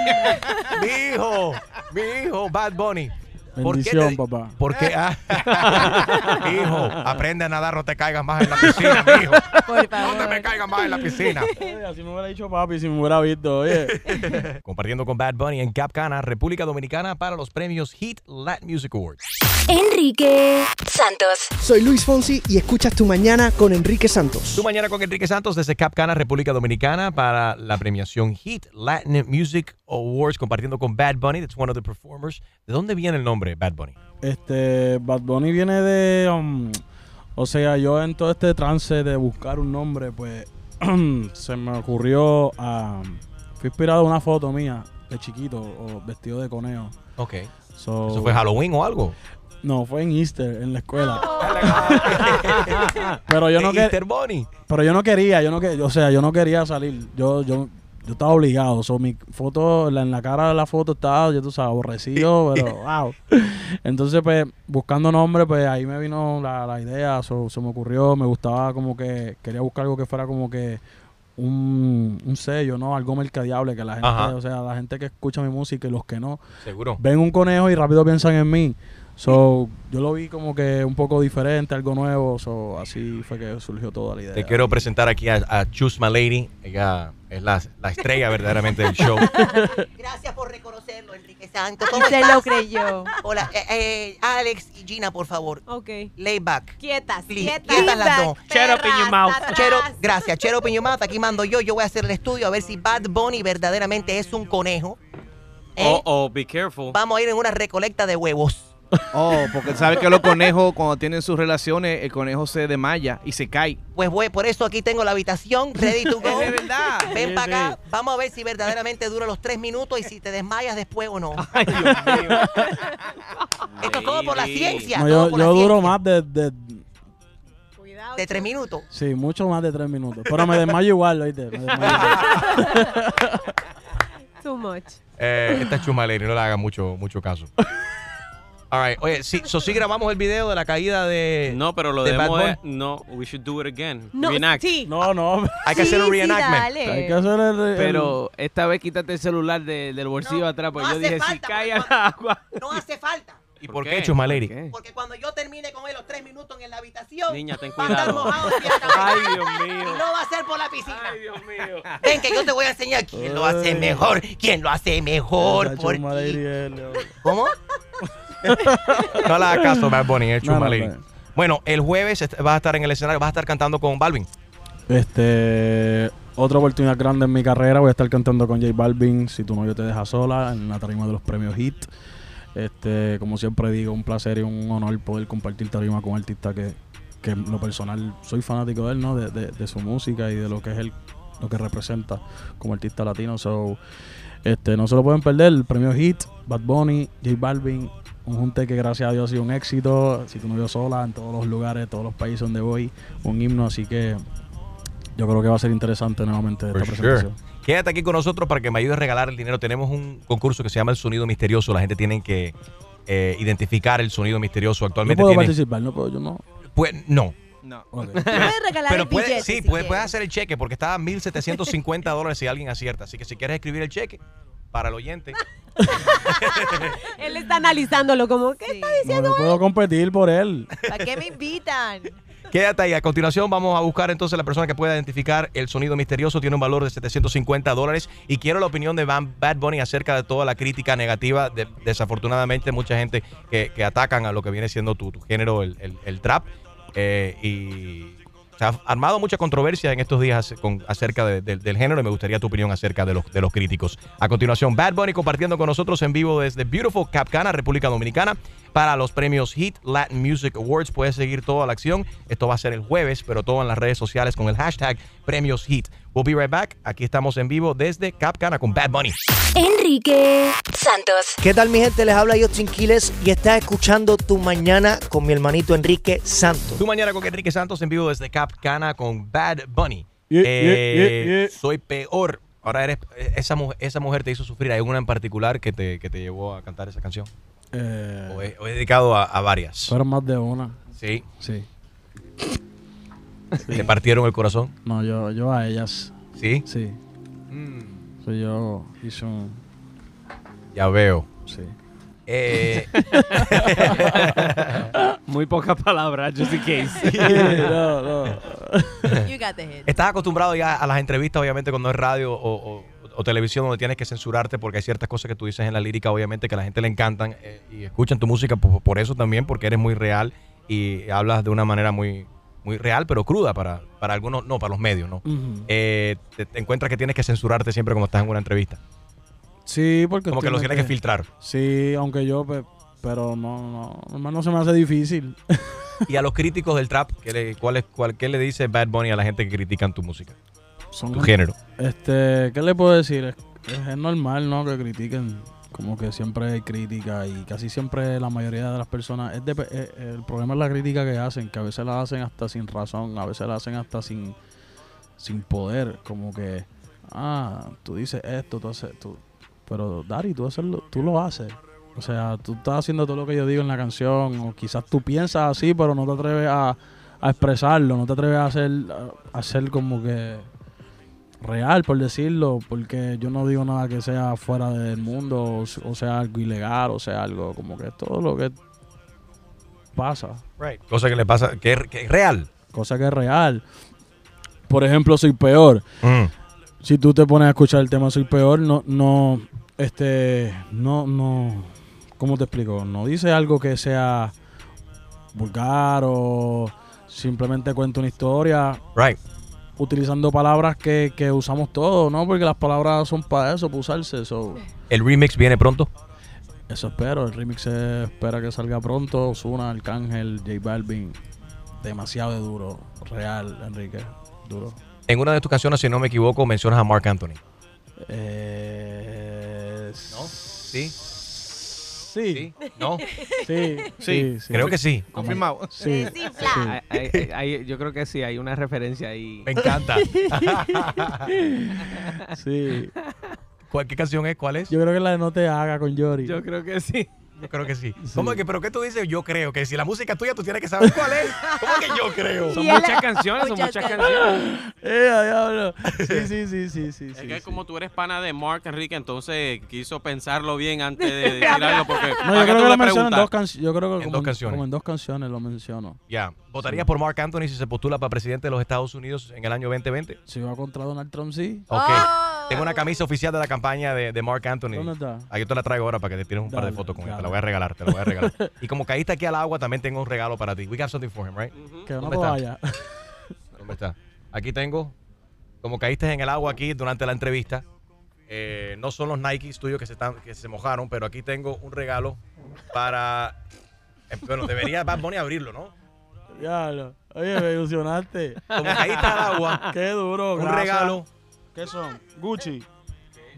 [SPEAKER 3] Mi hijo, mi hijo, Bad Bunny. ¿Por qué
[SPEAKER 26] Bendición, papá.
[SPEAKER 3] ¿Por qué? (laughs) Ah. hijo, aprende a nadar, no te caigas más en la piscina, mi hijo. (laughs) No te me caigas más en la piscina. (laughs)
[SPEAKER 26] Oye, así me hubiera dicho papi si me hubiera visto, oye.
[SPEAKER 3] Compartiendo con Bad Bunny en Cap Cana, República Dominicana, para los premios Hit Latin Music Awards.
[SPEAKER 1] Enrique Santos.
[SPEAKER 27] Soy Luis Fonsi y escuchas Tu Mañana con Enrique Santos.
[SPEAKER 3] Tu mañana con Enrique Santos desde Cap Cana, República Dominicana, para la premiación Hit Latin Music Awards, compartiendo con Bad Bunny, that's one of the performers. ¿De dónde viene el nombre Bad Bunny?
[SPEAKER 26] Este, Bad Bunny viene de. um, o sea, yo en todo este trance de buscar un nombre, pues (clears throat) se me ocurrió. a fui inspirado en una foto mía de chiquito, o vestido de conejo.
[SPEAKER 3] Ok.
[SPEAKER 26] So-
[SPEAKER 3] ¿Eso fue Halloween o algo?
[SPEAKER 26] No, fue en Easter, en la escuela. (laughs) pero yo no
[SPEAKER 3] ¿De
[SPEAKER 26] quería.
[SPEAKER 3] Easter Bunny?
[SPEAKER 26] Pero yo no quería, yo no que, o sea, yo no quería salir. Yo, yo, yo estaba obligado. So, mi foto, la- en la cara de la foto estaba, yo tú sabes, aborrecido, (laughs) pero wow. Entonces, pues, buscando nombre, pues ahí me vino la, la idea, so, se me ocurrió, me gustaba como que, quería buscar algo que fuera como que un, un sello, ¿no? Algo mercadeable, que la gente,
[SPEAKER 3] Ajá.
[SPEAKER 26] o sea, la gente que escucha mi música y los que no,
[SPEAKER 3] Seguro.
[SPEAKER 26] ven un conejo y rápido piensan en mí. So, yo lo vi como que un poco diferente, algo nuevo, so, así fue que surgió toda la idea.
[SPEAKER 3] Te quiero presentar aquí a, a Choose My Lady. Ella es la, la estrella verdaderamente del show. (laughs)
[SPEAKER 6] Gracias por reconocerlo, Enrique Santo.
[SPEAKER 5] Y
[SPEAKER 6] ¿Cómo
[SPEAKER 5] se lo creyó.
[SPEAKER 6] Hola, eh, eh, Alex y Gina, por favor.
[SPEAKER 7] Ok.
[SPEAKER 6] Lay back.
[SPEAKER 7] Quietas,
[SPEAKER 6] Please,
[SPEAKER 7] quietas.
[SPEAKER 6] quietas las dos.
[SPEAKER 7] Shut up in your mouth.
[SPEAKER 6] Chero, gracias. Chero Piño Mouth, aquí mando yo. Yo voy a hacer el estudio a ver si Bad Bunny verdaderamente es un conejo. ¿eh?
[SPEAKER 9] Oh, oh, be careful.
[SPEAKER 6] Vamos a ir en una recolecta de huevos.
[SPEAKER 16] Oh, porque sabe que los conejos, cuando tienen sus relaciones, el conejo se desmaya y se cae.
[SPEAKER 6] Pues voy, por eso aquí tengo la habitación, ready to (laughs) go.
[SPEAKER 16] Es de verdad.
[SPEAKER 6] Ven
[SPEAKER 16] Sí,
[SPEAKER 6] para acá, vamos a ver si verdaderamente dura los tres minutos y si te desmayas después o no. (laughs) Esto es todo por la ciencia.
[SPEAKER 26] No, yo
[SPEAKER 6] por la
[SPEAKER 26] yo duro
[SPEAKER 6] ciencia.
[SPEAKER 26] más de, de-
[SPEAKER 6] De tres minutos.
[SPEAKER 26] Sí, mucho más de tres minutos. Pero me desmayo igual, ¿oíste? Me desmayo igual.
[SPEAKER 7] Too much.
[SPEAKER 3] Eh, esta Lady, no le haga mucho, mucho caso. (laughs) All right. Oye, sí, so sí grabamos el video de la caída de.
[SPEAKER 9] No, pero lo
[SPEAKER 3] de Bad
[SPEAKER 9] de- No, we should do it again.
[SPEAKER 7] No,
[SPEAKER 9] Reenact.
[SPEAKER 7] sí.
[SPEAKER 26] No, no.
[SPEAKER 3] Hay que hacer un reenactment.
[SPEAKER 26] Hay que hacer el, el-
[SPEAKER 4] Pero esta vez quítate el celular de- del bolsillo atrás, pues
[SPEAKER 6] no
[SPEAKER 4] yo
[SPEAKER 6] hace
[SPEAKER 4] dije, si
[SPEAKER 6] falta,
[SPEAKER 4] cae
[SPEAKER 6] porque
[SPEAKER 4] al agua. (laughs)
[SPEAKER 6] No hace falta.
[SPEAKER 3] ¿Y por qué, Choose My Lady?
[SPEAKER 6] Porque cuando yo termine con él los tres minutos en la habitación,
[SPEAKER 9] Niña, ten
[SPEAKER 6] va a estar
[SPEAKER 9] cuidado.
[SPEAKER 6] mojado ciertamente.
[SPEAKER 9] Ay, Dios mío.
[SPEAKER 6] Y no va a ser por la piscina. Ay, Dios mío. Ven que yo te voy a enseñar quién lo hace mejor, quién lo hace mejor por ti. ¿Cómo? (laughs)
[SPEAKER 3] No le haga caso, Bad Bunny, es
[SPEAKER 26] No, no, no.
[SPEAKER 3] Bueno, el jueves vas a estar en el escenario, vas a estar cantando con Balvin.
[SPEAKER 26] Este, otra oportunidad grande en mi carrera. Voy a estar cantando con J Balvin, Si tu novio te deja sola, en la tarima de los premios HIT. Este, como siempre digo, un placer y un honor poder compartir tarima con un artista que, que en lo personal soy fanático de él, ¿no? De, de- de su música y de lo que es él, lo que representa como artista latino. So, este, no se lo pueden perder. El premio HIT, Bad Bunny, J Balvin, un junte que gracias a Dios ha sido un éxito. Si tu novio sola, en todos los lugares, todos los países donde voy, un himno, así que yo creo que va a ser interesante nuevamente esta
[SPEAKER 3] For sure.
[SPEAKER 26] presentación.
[SPEAKER 3] Quédate aquí con nosotros para que me ayudes a regalar el dinero. Tenemos un concurso que se llama El Sonido Misterioso. La gente tiene que eh, identificar el sonido misterioso.
[SPEAKER 26] No
[SPEAKER 3] Actualmente
[SPEAKER 26] puedo
[SPEAKER 3] tiene-
[SPEAKER 26] participar, no puedo, yo no.
[SPEAKER 3] Pues, no.
[SPEAKER 16] No.
[SPEAKER 5] Puedes regalar
[SPEAKER 3] Pero
[SPEAKER 5] el
[SPEAKER 3] puede,
[SPEAKER 5] billete
[SPEAKER 3] sí,
[SPEAKER 5] si
[SPEAKER 3] puedes, puedes hacer el cheque porque está a 1.750 dólares si alguien acierta. Así que si quieres escribir el cheque para el oyente. (laughs)
[SPEAKER 7] Él está analizándolo como, ¿qué está
[SPEAKER 26] No,
[SPEAKER 7] diciendo?
[SPEAKER 26] no puedo competir por él.
[SPEAKER 5] ¿Para qué me invitan?
[SPEAKER 3] Quédate ahí. A continuación vamos a buscar entonces la persona que pueda identificar el sonido misterioso. Tiene un valor de 750 dólares. Y quiero la opinión de Van- Bad Bunny acerca de toda la crítica negativa. De- desafortunadamente, mucha gente que, que atacan a lo que viene siendo tu, tu género, el, el- el trap. Eh, y se ha armado mucha controversia en estos días acerca de- de- del género y me gustaría tu opinión acerca de los, de los críticos. A continuación, Bad Bunny compartiendo con nosotros en vivo desde Beautiful Capcana, República Dominicana, para los premios Hit Latin Music Awards. Puedes seguir toda la acción. Esto va a ser el jueves, pero todo en las redes sociales con el hashtag Premios Hit. We'll be right back. Aquí estamos en vivo desde Capcana con Bad Bunny.
[SPEAKER 1] Enrique Santos.
[SPEAKER 27] ¿Qué tal mi gente? Les habla yo Quiles y estás escuchando Tu Mañana con mi hermanito Enrique Santos.
[SPEAKER 3] Tu mañana con Enrique Santos en vivo desde Capcana con Bad Bunny.
[SPEAKER 26] Yeah,
[SPEAKER 3] Eh,
[SPEAKER 26] yeah, yeah, yeah.
[SPEAKER 3] Soy peor. Ahora eres esa mujer, esa mujer te hizo sufrir. ¿Hay una en particular que te, que te llevó a cantar esa canción?
[SPEAKER 26] Eh,
[SPEAKER 3] O he, o he dedicado a, a varias.
[SPEAKER 26] fueron más de una.
[SPEAKER 3] Sí.
[SPEAKER 26] Sí.
[SPEAKER 3] ¿Te partieron el corazón?
[SPEAKER 26] No, yo, yo a ellas.
[SPEAKER 3] ¿Sí?
[SPEAKER 26] Sí.
[SPEAKER 3] Mm.
[SPEAKER 26] Soy yo hice un...
[SPEAKER 3] Ya veo.
[SPEAKER 26] Sí.
[SPEAKER 3] Eh, (laughs)
[SPEAKER 4] Muy pocas palabras, just in case.
[SPEAKER 26] no, no.
[SPEAKER 5] You got the hit.
[SPEAKER 3] Estás acostumbrado ya a las entrevistas, obviamente, cuando es radio o, o- o televisión, donde tienes que censurarte porque hay ciertas cosas que tú dices en la lírica, obviamente, que a la gente le encantan eh, y escuchan tu música por, por eso también, porque eres muy real y hablas de una manera muy, muy real, pero cruda para, para algunos, no, para los medios, ¿no? Eh, te, te encuentras que tienes que censurarte siempre cuando estás en una entrevista.
[SPEAKER 26] Sí, porque...
[SPEAKER 3] Como que lo
[SPEAKER 26] entiendo
[SPEAKER 3] tienes que filtrar.
[SPEAKER 26] Sí, aunque yo, pe- pero no, no, no se me hace difícil.
[SPEAKER 3] Y a los críticos del trap, ¿qué le, cuál es, cuál, ¿qué le dice Bad Bunny a la gente que critican tu música?
[SPEAKER 26] Son
[SPEAKER 3] Tu género.
[SPEAKER 26] Este, ¿qué le puedo decir? Es, es normal, ¿no? Que critiquen. Como que siempre hay crítica y casi siempre la mayoría de las personas. Es de- eh, el problema es la crítica que hacen, que a veces la hacen hasta sin razón, a veces la hacen hasta sin, sin poder. Como que ah, tú dices esto, tú haces, tú, pero Dari, tú, hacerlo, tú lo haces. O sea, tú estás haciendo todo lo que yo digo en la canción, o quizás tú piensas así, pero no te atreves a, a expresarlo, no te atreves a hacer, a hacer como que real, por decirlo, porque yo no digo nada que sea fuera del mundo, o, sea algo ilegal, o sea algo como que todo lo que pasa.
[SPEAKER 3] Right. Cosa que le pasa, que es, que es real.
[SPEAKER 26] Cosa que es real. Por ejemplo, soy peor.
[SPEAKER 3] Mm.
[SPEAKER 26] Si tú te pones a escuchar el tema Soy peor, no, no, este, no, no, ¿cómo te explico? No dice algo que sea vulgar o simplemente cuenta una historia.
[SPEAKER 3] Right.
[SPEAKER 26] Utilizando palabras que, que usamos todos, ¿no? Porque las palabras son para eso, para usarse. So.
[SPEAKER 3] El remix viene pronto.
[SPEAKER 26] Eso espero. El remix se espera que salga pronto. Osuna, Arcángel, J Balvin. Demasiado de duro. Real, Enrique. Duro.
[SPEAKER 3] En una de tus canciones, si no me equivoco, mencionas a Mark Anthony.
[SPEAKER 26] Eh,
[SPEAKER 3] ¿No? ¿Sí?
[SPEAKER 26] Sí.
[SPEAKER 3] ¿No?
[SPEAKER 26] Sí, sí, sí.
[SPEAKER 3] Creo que sí.
[SPEAKER 16] Confirmado.
[SPEAKER 26] Sí.
[SPEAKER 4] Hay- hay- hay- hay- yo creo que sí, hay una referencia ahí.
[SPEAKER 3] Me encanta. (laughs)
[SPEAKER 26] Sí.
[SPEAKER 3] ¿Cuál, ¿Qué canción es? ¿Cuál es?
[SPEAKER 26] Yo creo que la de No te haga con Yori.
[SPEAKER 4] Yo creo que sí.
[SPEAKER 3] Yo creo que sí. ¿Cómo que, pero qué tú dices? Yo creo que si la música es tuya, tú tienes que saber cuál es. ¿Cómo que yo creo?
[SPEAKER 4] Son muchas canciones, son muchas canciones. (laughs)
[SPEAKER 26] Eh, diablo. Sí, (laughs) sí, sí, sí, sí.
[SPEAKER 9] Es
[SPEAKER 26] sí,
[SPEAKER 9] que
[SPEAKER 26] sí.
[SPEAKER 9] como tú eres pana de Mark Enrique, entonces quiso pensarlo bien antes de (laughs) decir algo porque
[SPEAKER 26] No,
[SPEAKER 9] ¿para
[SPEAKER 26] yo creo que lo menciono en dos canciones. Yo creo que
[SPEAKER 3] En
[SPEAKER 26] como
[SPEAKER 3] dos canciones.
[SPEAKER 26] Como en dos canciones lo menciono.
[SPEAKER 3] Ya. ¿Votarías por Mark Anthony si se postula para presidente de los Estados Unidos en el año 2020?
[SPEAKER 26] Si va contra Donald Trump, sí.
[SPEAKER 3] Ok.
[SPEAKER 5] Oh.
[SPEAKER 3] Tengo una camisa oficial de la campaña de, de Mark Anthony.
[SPEAKER 26] ¿Dónde está?
[SPEAKER 3] Aquí te la traigo ahora para que te tires un par de fotos con ella. Te la voy a regalar, te la voy a regalar. (laughs) y como caíste aquí al agua, también tengo un regalo para ti. We got something for him, right?
[SPEAKER 26] Que no
[SPEAKER 3] ¿Dónde está?
[SPEAKER 26] vaya. (laughs)
[SPEAKER 3] ¿Dónde está? Aquí tengo, como caíste en el agua aquí durante la entrevista, eh, no son los Nikes tuyos que se, están, que se mojaron, pero aquí tengo un regalo para... eh, bueno, debería Bad Bunny abrirlo, ¿no?
[SPEAKER 26] Diablo. Oye, me ilusionaste.
[SPEAKER 3] Como caíste al agua, (laughs)
[SPEAKER 26] Qué duro.
[SPEAKER 3] un
[SPEAKER 26] gracias.
[SPEAKER 3] regalo,
[SPEAKER 26] ¿Qué son? Gucci.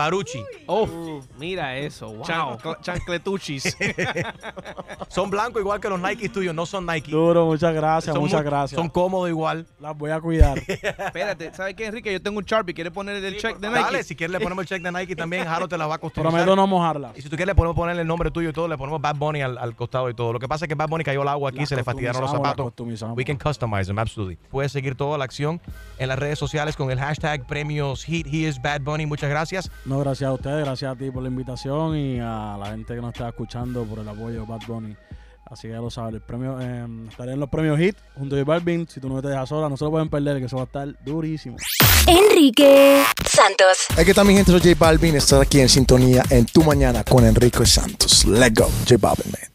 [SPEAKER 3] Baruchi.
[SPEAKER 4] Uf, mira eso, wow.
[SPEAKER 16] Chancl- chancletuchis. (laughs)
[SPEAKER 3] Son blancos igual que los Nikes tuyos, no son Nike.
[SPEAKER 26] Duro, muchas gracias,
[SPEAKER 3] Son
[SPEAKER 26] muchas
[SPEAKER 3] mu-
[SPEAKER 26] gracias.
[SPEAKER 3] Son cómodos igual.
[SPEAKER 26] Las voy a cuidar. (laughs)
[SPEAKER 16] Espérate, ¿sabes qué, Enrique? Yo tengo un Sharpie. ¿Quieres poner el check de Nike?
[SPEAKER 3] Dale, si quieres le ponemos el check de Nike también, Jaro te la va a customizar.
[SPEAKER 26] Prometo no mojarlas.
[SPEAKER 3] Y si tú quieres le podemos poner el nombre tuyo y todo, le ponemos Bad Bunny al, al costado y todo. Lo que pasa es que Bad Bunny cayó al agua aquí, se le fastidiaron los zapatos. We can customize them, absolutely. Puedes seguir toda la acción en las redes sociales con el hashtag premios Heat He is Bad Bunny. Muchas gracias.
[SPEAKER 26] No, gracias a ustedes, gracias a ti por la invitación y a la gente que nos está escuchando por el apoyo de Bad Bunny. Así que ya lo saben, el premio, eh, estaré en los premios Hit junto a J Balvin. Si tú no te dejas sola, no se lo pueden perder, que eso va a estar durísimo.
[SPEAKER 1] Enrique Santos.
[SPEAKER 27] Hay que mi gente, soy J Balvin. Estar aquí en sintonía en tu mañana con Enrique Santos. Let's go, J Balvin, man.